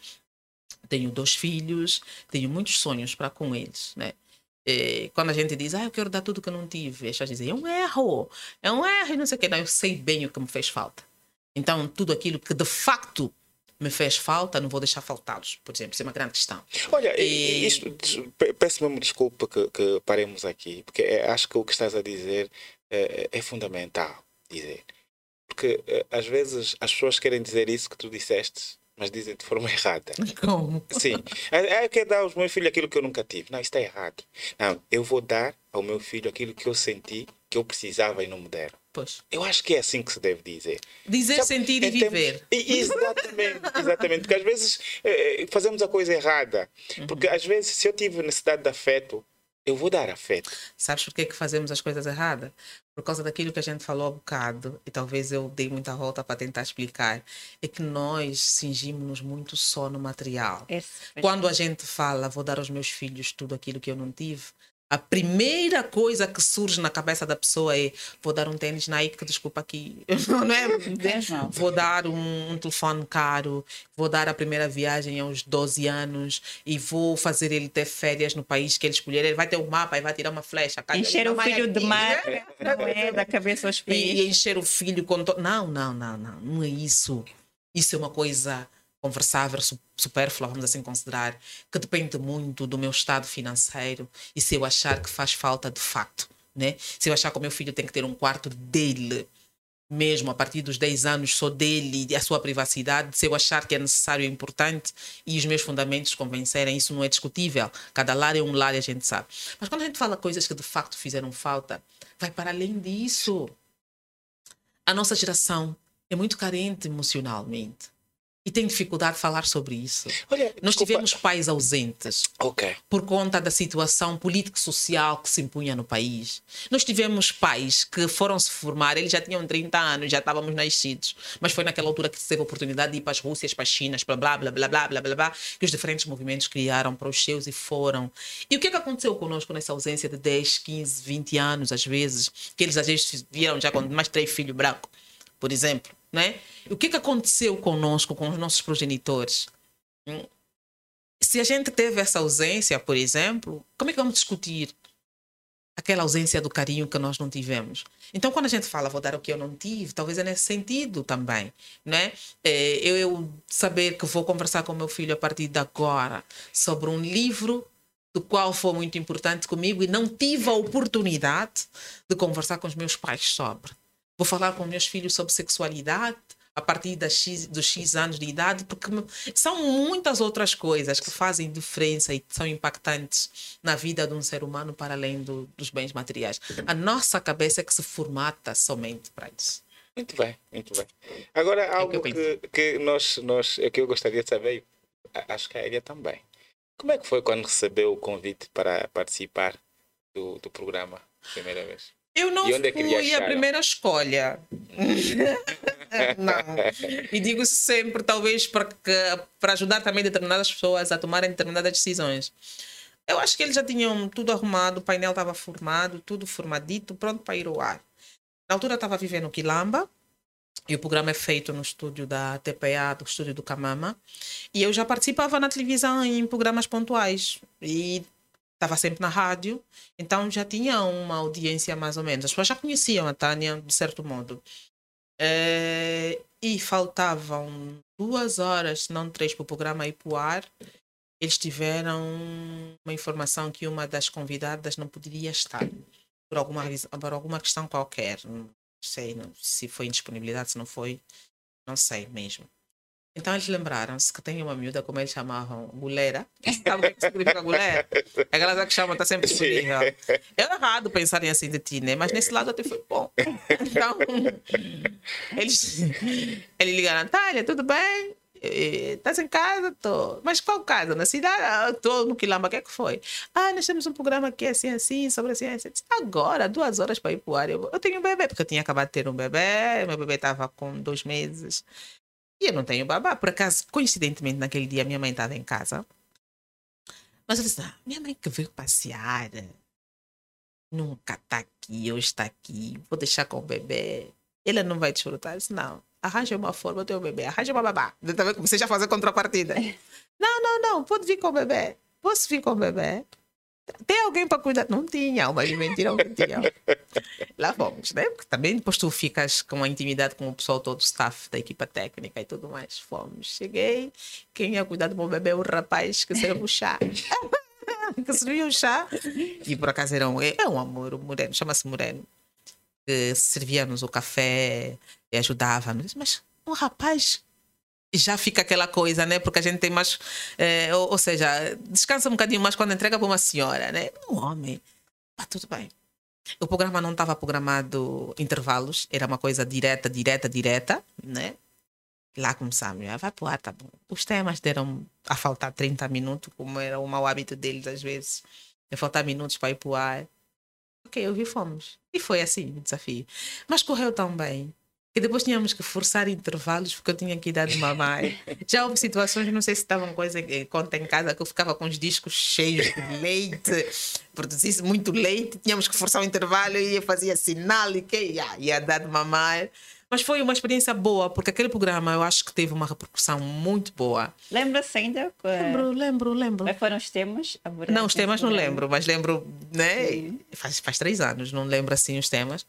tenho dois filhos, tenho muitos sonhos para com eles, né? E quando a gente diz, ah, eu quero dar tudo que eu não tive, as pessoas dizem, é um erro, é um erro, não sei o quê. Não, eu sei bem o que me fez falta. Então, tudo aquilo que de facto me fez falta, não vou deixar faltá-los, por exemplo. Isso é uma grande questão.
Olha, e- isto, peço mesmo desculpa que, que paremos aqui, porque é- acho que o que estás a dizer é, é fundamental dizer. Porque eh, às vezes as pessoas querem dizer isso que tu disseste, mas dizem de forma errada.
Como?
Sim. Ah, eu quero dar aos meus filhos aquilo que eu nunca tive. Não, isso está errado. Não, eu vou dar ao meu filho aquilo que eu senti que eu precisava e não me deram.
Pois.
Eu acho que é assim que se deve dizer.
Dizer,
Sabe,
sentir e
termos-
viver.
E- Exatamente, exatamente. Porque às vezes eh, fazemos a coisa errada. Porque
Uhum.
às vezes, se eu tive necessidade de afeto, eu vou dar afeto.
Sabes por que, que fazemos as coisas erradas? Por causa daquilo que a gente falou há bocado, e talvez eu dei muita volta para tentar explicar, é que nós cingimos-nos muito só no material.
Esse-
Quando a gente fala, vou dar aos meus filhos tudo aquilo que eu não tive, A primeira coisa que surge na cabeça da pessoa é vou dar um tênis Nike, desculpa aqui, não é?
Não.
Vou dar um, um, telefone caro, vou dar a primeira viagem aos 12 anos e vou fazer ele ter férias no país que ele escolher. Ele vai ter um mapa e vai tirar uma flecha.
Encher o filho de mar, não é? Da cabeça aos pés.
E, e encher o filho com... To... Não, não, não, não. Não é isso. Isso é uma coisa conversável, supérflua, vamos assim considerar, que depende muito do meu estado financeiro e se eu achar que faz falta de fato. Né? Se eu achar que o meu filho tem que ter um quarto dele, mesmo a partir dos 10 anos, só dele e a sua privacidade, se eu achar que é necessário e importante e os meus fundamentos convencerem, isso não é discutível. Cada lar é um lar e a gente sabe. Mas quando a gente fala coisas que de facto fizeram falta, vai para além disso. A nossa geração é muito carente emocionalmente e tem dificuldade de falar sobre isso.
Olha,
Nós
desculpa.
tivemos pais ausentes
Ok.
por conta da situação político-social que se impunha no país. Nós tivemos pais que foram se formar, eles já tinham 30 anos, já estávamos nascidos, mas foi naquela altura que se teve a oportunidade de ir para as Rússias, para as Chinas, blá blá blá blá blá blá blá, blá que os diferentes movimentos criaram para os seus e foram. E o que é que aconteceu conosco nessa ausência de 10, 15, 20 anos, às vezes, que eles às vezes vieram já com mais três filhos brancos, por exemplo? Né? O que, que aconteceu conosco, com os nossos progenitores? Hum? Se a gente teve essa ausência, por exemplo, como é que vamos discutir aquela ausência do carinho que nós não tivemos? Então, quando a gente fala, vou dar o que eu não tive, talvez é nesse sentido também, né? É, eu, eu saber que vou conversar com meu filho a partir de agora sobre um livro do qual foi muito importante comigo e não tive a oportunidade de conversar com os meus pais sobre. Vou falar com meus filhos sobre sexualidade a partir das X, dos X anos de idade, porque são muitas outras coisas que fazem diferença e são impactantes na vida de um ser humano para além do, dos bens materiais. A nossa cabeça é que se formata somente para isso.
Muito bem, muito bem. Agora, algo que, que, que, nós, nós, é que eu gostaria de saber, acho que a Elia também. Como é que foi quando recebeu o convite para participar do, do programa, primeira vez?
Eu não é fui a primeira escolha. não. E digo sempre, talvez, para, que, para ajudar também determinadas pessoas a tomarem determinadas decisões. Eu acho que eles já tinham tudo arrumado, o painel estava formado, tudo formadito, pronto para ir ao ar. Na altura estava vivendo no Quilamba, e o programa é feito no estúdio da TPA, do estúdio do Camama. E eu já participava na televisão em programas pontuais. E estava sempre na rádio, então já tinha uma audiência mais ou menos. As pessoas já conheciam a Tânia, de certo modo. É, e faltavam duas horas, se não três, para o programa ir para o ar. Eles tiveram uma informação que uma das convidadas não poderia estar, por alguma, por alguma questão qualquer. Não sei não, se foi indisponibilidade, se não foi, não sei mesmo. Então eles lembraram-se que tem uma miúda, como eles chamavam, mulera. Sabe o que significa mulher? Aquela que chamam, está sempre disponível. É errado pensarem assim de ti, né? Mas nesse lado até foi bom. Então, eles, eles ligaram, Natália, tudo bem? Estás em casa? Tô. Mas qual casa? Na cidade? Estou no Quilamba. O que é que foi? Ah, nós temos um programa aqui assim, assim, sobre a ciência. Agora, duas horas para ir para o ar. Eu, eu tenho um bebê, porque eu tinha acabado de ter um bebê. Meu bebê estava com dois meses. E eu não tenho babá. Por acaso, coincidentemente, naquele dia, minha mãe estava em casa. Mas eu disse: ah, minha mãe que veio passear. Nunca está aqui, hoje está aqui. Vou deixar com o bebê. Ele não vai desfrutar. Eu disse: não, arranja uma forma, teu bebê, arranja uma babá. Você já faz a contrapartida. não, não, não, pode vir com o bebê. Posso vir com o bebê? Tem alguém para cuidar? Não tinha, mas mentiram que tinha. Lá fomos, né? Porque também depois tu ficas com a intimidade com o pessoal, todo o staff da equipa técnica e tudo mais. Fomos. Cheguei, quem ia cuidar do meu bebê o rapaz que serviu o chá. que serviu o chá. E por acaso era um, é um amor, um moreno, chama-se Moreno. Que servia-nos o café e ajudava-nos. Mas um rapaz já fica aquela coisa, né? Porque a gente tem mais. É, ou, ou, seja, descansa um bocadinho mais quando entrega para uma senhora, né? Um homem. Tá tudo bem. O programa não estava programado intervalos, era uma coisa direta, direta, direta, né? Lá começamos, ah, vai pro ar, tá bom. Os temas deram a faltar 30 minutos, como era o mau hábito deles às vezes. A faltar minutos para ir pro ar. Ok, eu vi, fomos. E foi assim o desafio. Mas correu tão bem que depois tínhamos que forçar intervalos porque eu tinha que ir dar de mamãe. Já houve situações, não sei se estavam coisa em conta em casa, que eu ficava com os discos cheios de leite, produzisse muito leite, tínhamos que forçar o intervalo e eu fazia sinal e que ia, ia dar de mamãe. Mas foi uma experiência boa, porque aquele programa eu acho que teve uma repercussão muito boa.
Lembra-se ainda?
Lembro, lembro, lembro.
Quais foram os temas?
Não, os temas não lembro, mas lembro, né? Faz, faz três anos, não lembro assim os temas.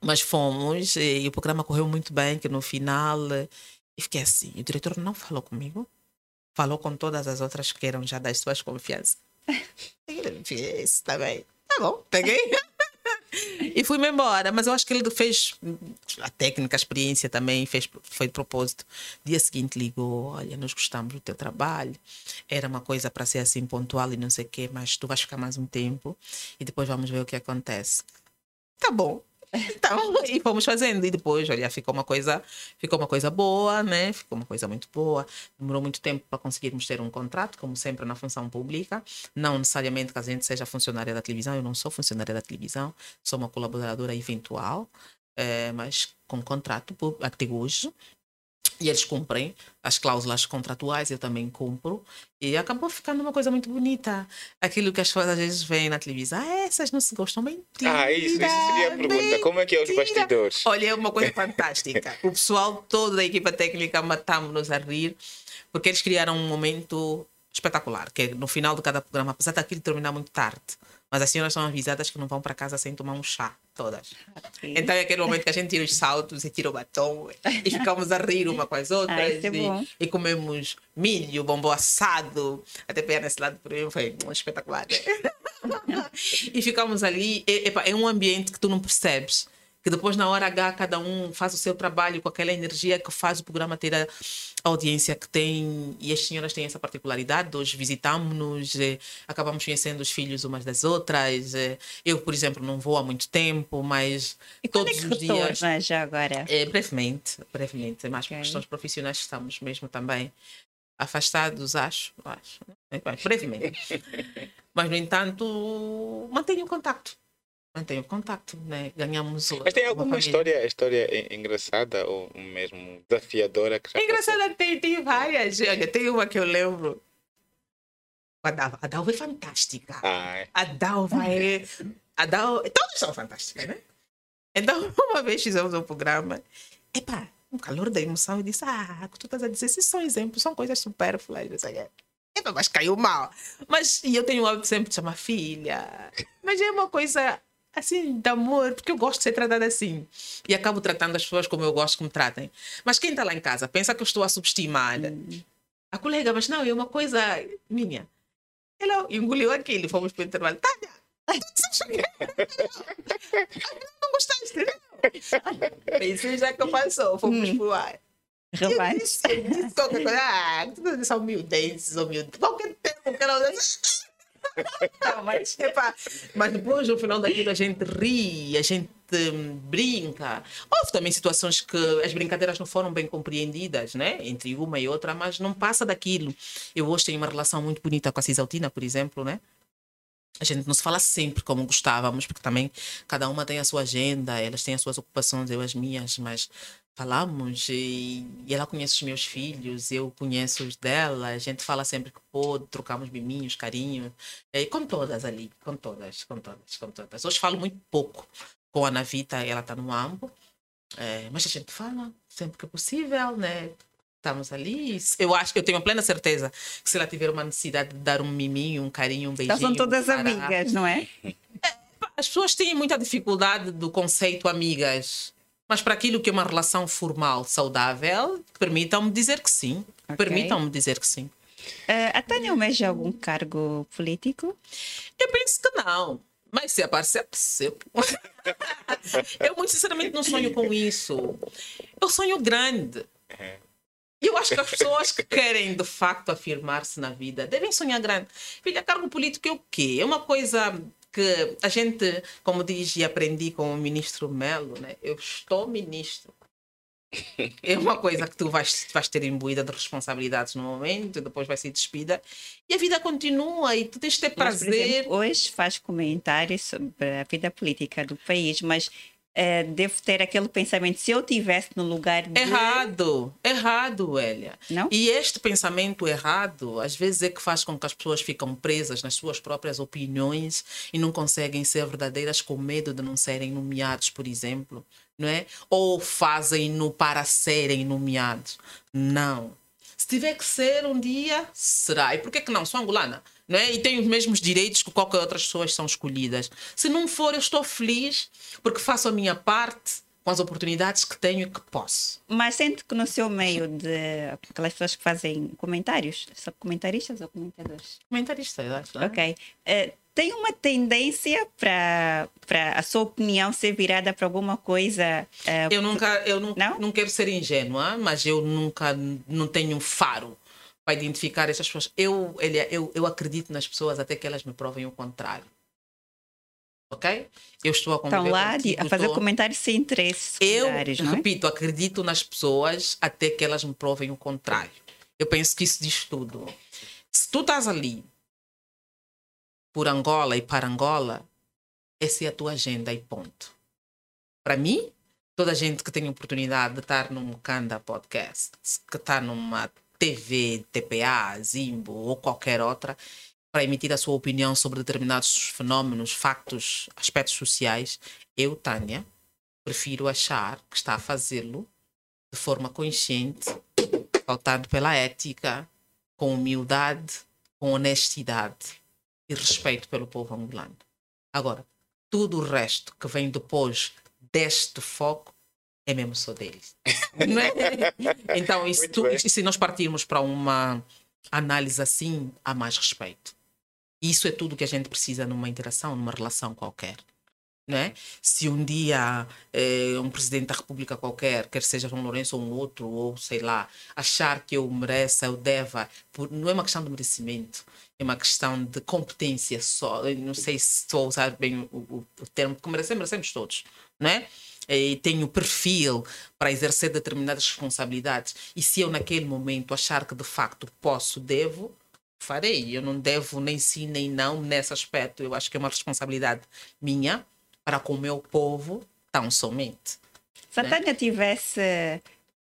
Mas fomos e, o programa correu muito bem, que no final e fiquei assim, o diretor não falou comigo, falou com todas as outras que eram já das suas confianças. Esse também. Tá bom, peguei. e fui-me embora. Mas eu acho que ele fez a técnica, a experiência também, fez, foi de propósito. Dia seguinte ligou: Olha, nós gostamos do teu trabalho. Era uma coisa para ser assim pontual e não sei o quê, mas tu vais ficar mais um tempo e depois vamos ver o que acontece. Tá bom. Então, e fomos fazendo. E depois, olha, ficou uma coisa, ficou uma coisa boa, né? Ficou uma coisa muito boa. Demorou muito tempo para conseguirmos ter um contrato, como sempre na função pública. Não necessariamente que a gente seja funcionária da televisão. Eu não sou funcionária da televisão, sou uma colaboradora eventual, é, mas com contrato até hoje. E eles cumprem as cláusulas contratuais, eu também cumpro. E acabou ficando uma coisa muito bonita. Aquilo que as pessoas às vezes veem na televisão, ah, essas não se gostam. Mentira!
Ah, isso, isso seria a pergunta. Mentira. Como é que é os bastidores?
Olha, é uma coisa fantástica. o pessoal todo da equipa técnica matamos-nos a rir, porque eles criaram um momento espetacular, que é no final de cada programa, apesar daquilo terminar muito tarde, mas as senhoras são avisadas que não vão para casa sem tomar um chá, todas. Okay. Então é aquele momento que a gente tira os saltos e tira o batom e ficamos a rir uma com as outras.
Ai, é
e, e, comemos milho, bombom assado. Até pegar nesse lado por mim foi um espetacular. e ficamos ali. É, é um ambiente que tu não percebes que depois na hora H cada um faz o seu trabalho com aquela energia que faz o programa ter a audiência que tem e as senhoras têm essa particularidade hoje visitamos-nos eh, acabamos conhecendo os filhos umas das outras eh, eu por exemplo não vou há muito tempo mas
e
todos
é
os dias
já agora
é, brevemente brevemente é mais okay. por questões profissionais que estamos mesmo também afastados acho acho né? brevemente mas no entanto mantenho mantenho contato, né? Ganhamos.
Mas tem alguma história, história engraçada ou mesmo desafiadora que já
Engraçada tem, tem várias. Olha, tem uma que eu lembro. A Dalva, a Dalva é fantástica.
Ah, é.
A Dalva é. A Dalva, todas são fantásticas, né? Então, uma vez fizemos um programa. Epá, um calor da emoção. Eu disse: Ah, o tu estás a dizer? Esses são exemplos, são coisas supérfluas. Não sei Epa, mas caiu mal. Mas e eu tenho o hábito sempre de chamar filha. Mas é uma coisa assim, de amor, porque eu gosto de ser tratada assim. E acabo tratando as pessoas como eu gosto que me tratem. Mas quem está lá em casa pensa que eu estou a subestimar. Hum. A colega, mas não, é uma coisa minha. Ela engoliu aquilo, fomos para o intervalo. Tânia, não gostaste? Isso já que passou, fomos hum. para o ar.
Rapaz.
Eu disse qualquer coisa. Ah, tu são humildenses, humildes. Qualquer tempo que ela mas, epa, mas depois, no final daquilo, a gente ri, a gente brinca. Houve também situações que as brincadeiras não foram bem compreendidas, né? Entre uma e outra, mas não passa daquilo. Eu hoje tenho uma relação muito bonita com a Cisaltina, por exemplo, né? A gente não se fala sempre como gostávamos, porque também cada uma tem a sua agenda, elas têm as suas ocupações, eu as minhas, mas falamos e, e, ela conhece os meus filhos, eu conheço os dela, a gente fala sempre que pôde, trocamos miminhos, carinho, e com todas ali, com todas, com todas, com todas. Hoje falo muito pouco com a Navita, ela está no AMBO, é, mas a gente fala sempre que é possível, né? Estamos ali. Eu acho que eu tenho a plena certeza que se ela tiver uma necessidade de dar um miminho, um carinho, um beijinho.
Elas são todas para... amigas, não é? é?
As pessoas têm muita dificuldade do conceito amigas mas para aquilo que é uma relação formal saudável, permitam-me dizer que sim. Okay. Permitam-me dizer que sim.
Uh, a Tânia almeja algum cargo político?
Eu penso que não. Mas se aparecer, percebo. eu, muito sinceramente, não sonho com isso. Eu sonho grande. Eu acho que as pessoas que querem, de facto, afirmar-se na vida devem sonhar grande. Filha, cargo político é o quê? É uma coisa que a gente, como diz e aprendi com o ministro Melo, né? eu estou ministro. É uma coisa que tu vais, vais ter imbuída de responsabilidades no momento, depois vai ser despida e a vida continua e tu tens de ter prazer.
Mas, exemplo, hoje faz comentários sobre a vida política do país, mas eh, devo ter aquele pensamento. Se eu tivesse no lugar de.
Errado, errado, Elia.
Não?
E este pensamento errado, às vezes, é que faz com que as pessoas ficam presas nas suas próprias opiniões e não conseguem ser verdadeiras com medo de não serem nomeados, por exemplo, não é? Ou fazem-no para serem nomeados. Não. Se tiver que ser um dia, será. E por que que não? Sou angolana. Não é? E tenho os mesmos direitos que qualquer outras pessoas são escolhidas. Se não for, eu estou feliz porque faço a minha parte com as oportunidades que tenho e que posso.
Mas sente que no seu meio de aquelas pessoas que fazem comentários, são comentaristas ou comentadores?
Comentarista, eu acho. não é?
Ok. Eh, tem uma tendência para a sua opinião ser virada para alguma coisa. eh,
Eu nunca, eu não,
Não?
não quero ser ingênua, mas eu nunca não tenho um faro para identificar essas pessoas. Eu, Elia, eu, eu acredito nas pessoas até que elas me provem o contrário. Ok? Eu estou a conviver
estão lá
contigo,
a fazer
estou-
comentários sem interesses
Eu,
não é?
repito, acredito nas pessoas até que elas me provem o contrário. Eu penso que isso diz tudo. Se tu estás ali por Angola e para Angola, essa é a tua agenda e ponto. Para mim, toda a gente que tem oportunidade de estar num Kanda Podcast, que está numa TV, TPA, Zimbo ou qualquer outra, para emitir a sua opinião sobre determinados fenómenos, factos, aspectos sociais, eu, Tânia, prefiro achar que está a fazê-lo de forma consciente, pautado pela ética, com humildade, com honestidade e respeito pelo povo angolano. Agora, tudo o resto que vem depois deste foco é mesmo só deles. Não é? Então, se, tu- nós partirmos para uma análise assim, há mais respeito. Isso é tudo que a gente precisa numa interação, numa relação qualquer. Né? Se um dia eh, um presidente da República qualquer, quer seja João Lourenço ou um outro, ou sei lá, achar que eu mereça, eu deva, por- não é uma questão de merecimento, é uma questão de competência só. Eu não sei se estou a usar bem o, o- o termo, porque merecemos, merecemos todos, né? E tenho perfil para exercer determinadas responsabilidades. E se eu, naquele momento, achar que de facto posso, devo, farei. Eu não devo nem sim nem não nesse aspecto. Eu acho que é uma responsabilidade minha para com o meu povo, tão somente.
Se a Tânia tivesse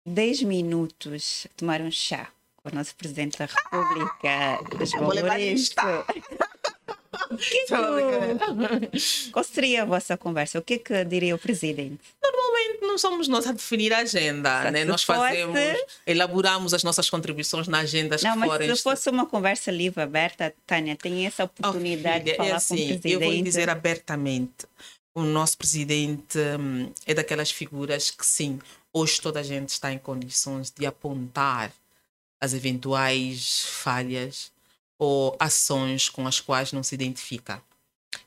10 minutos a tomar um chá com o nosso Presidente da República,
vou levar
Lourenço, o que é que- qual seria a vossa conversa? O que é que diria o Presidente?
Normalmente não somos nós a definir a agenda,
Só
né? Nós
fosse-
fazemos, elaboramos as nossas contribuições na agendas
Não,
que
mas
forem.
se fosse uma conversa livre, aberta, Tânia, tem essa
Oh,
oportunidade
filha,
de falar
é
com o
assim,
Presidente.
Eu vou lhe dizer abertamente: o nosso presidente hum, é daquelas figuras que, sim, hoje toda a gente está em condições de apontar as eventuais falhas ou ações com as quais não se identifica,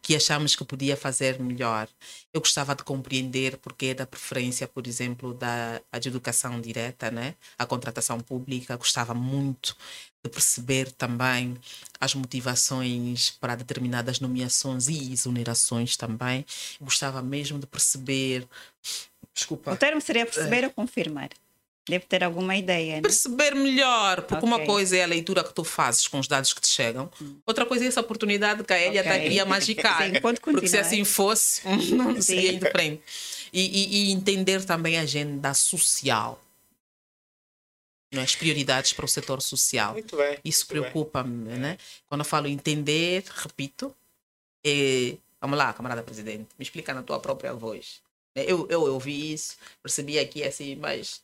que achamos que podia fazer melhor. Eu gostava de compreender porque é da preferência, por exemplo, da de educação direta, né? a contratação pública. Gostava muito de perceber também as motivações para determinadas nomeações e exonerações também. Gostava mesmo de perceber. Desculpa.
O termo seria perceber ou confirmar? Deve ter alguma ideia, né?
Perceber melhor, porque uma
Ok.
coisa é a leitura que tu fazes com os dados que te chegam, outra coisa é essa oportunidade que a Elia está
Ok.
aqui a magicar.
Sim, pode
porque se assim fosse, não seria de frente. E, e- e entender também a agenda social, não é? as prioridades para o setor social.
Muito bem.
Isso preocupa-me, né? Quando eu falo entender, repito, é, vamos lá, camarada presidente, me explica na tua própria voz. Eu, eu ouvi isso, percebi aqui assim, mas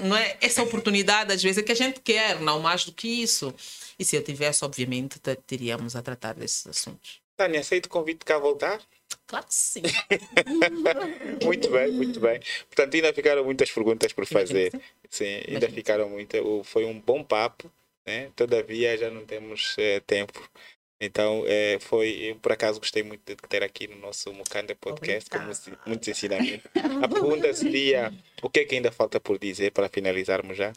não é essa oportunidade às vezes é que a gente quer, não mais do que isso. E se eu tivesse, obviamente, te- teríamos a tratar desses assuntos.
Tânia, aceito o convite cá a voltar?
Claro que sim.
Muito bem, muito bem. Portanto, ainda ficaram muitas perguntas por fazer. Sim, ainda ficaram muitas. Foi um bom papo, né? Todavia já não temos eh, tempo. Então, eh, foi, eu por acaso gostei muito de ter aqui no nosso Mukanda Podcast, com muitos, muitos ensinamentos. A pergunta seria: o que é que ainda falta por dizer para finalizarmos já?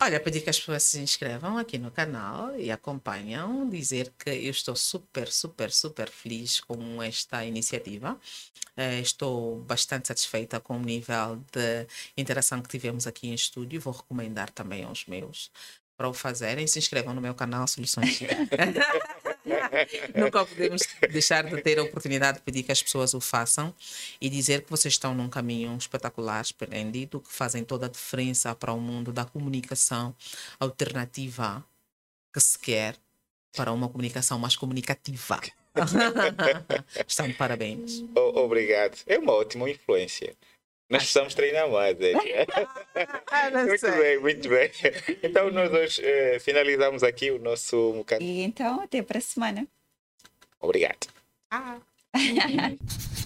Olha, pedir que as pessoas se inscrevam aqui no canal e acompanham, dizer que eu estou super, super, super feliz com esta iniciativa. Eh, estou bastante satisfeita com o nível de interação que tivemos aqui em estúdio. Vou recomendar também aos meus para o fazerem. Se inscrevam no meu canal Soluções. Nunca podemos deixar de ter a oportunidade de pedir que as pessoas o façam e dizer que vocês estão num caminho espetacular, esplêndido, que fazem toda a diferença para o mundo da comunicação alternativa que se quer para uma comunicação mais comunicativa. Estão de parabéns.
Obrigado. É uma ótima influência. Nós precisamos treinar mais. é. muito bem, muito bem. Então, nós hoje eh, finalizamos aqui o nosso bocado.
E então, até para a semana.
Obrigado.
Ah.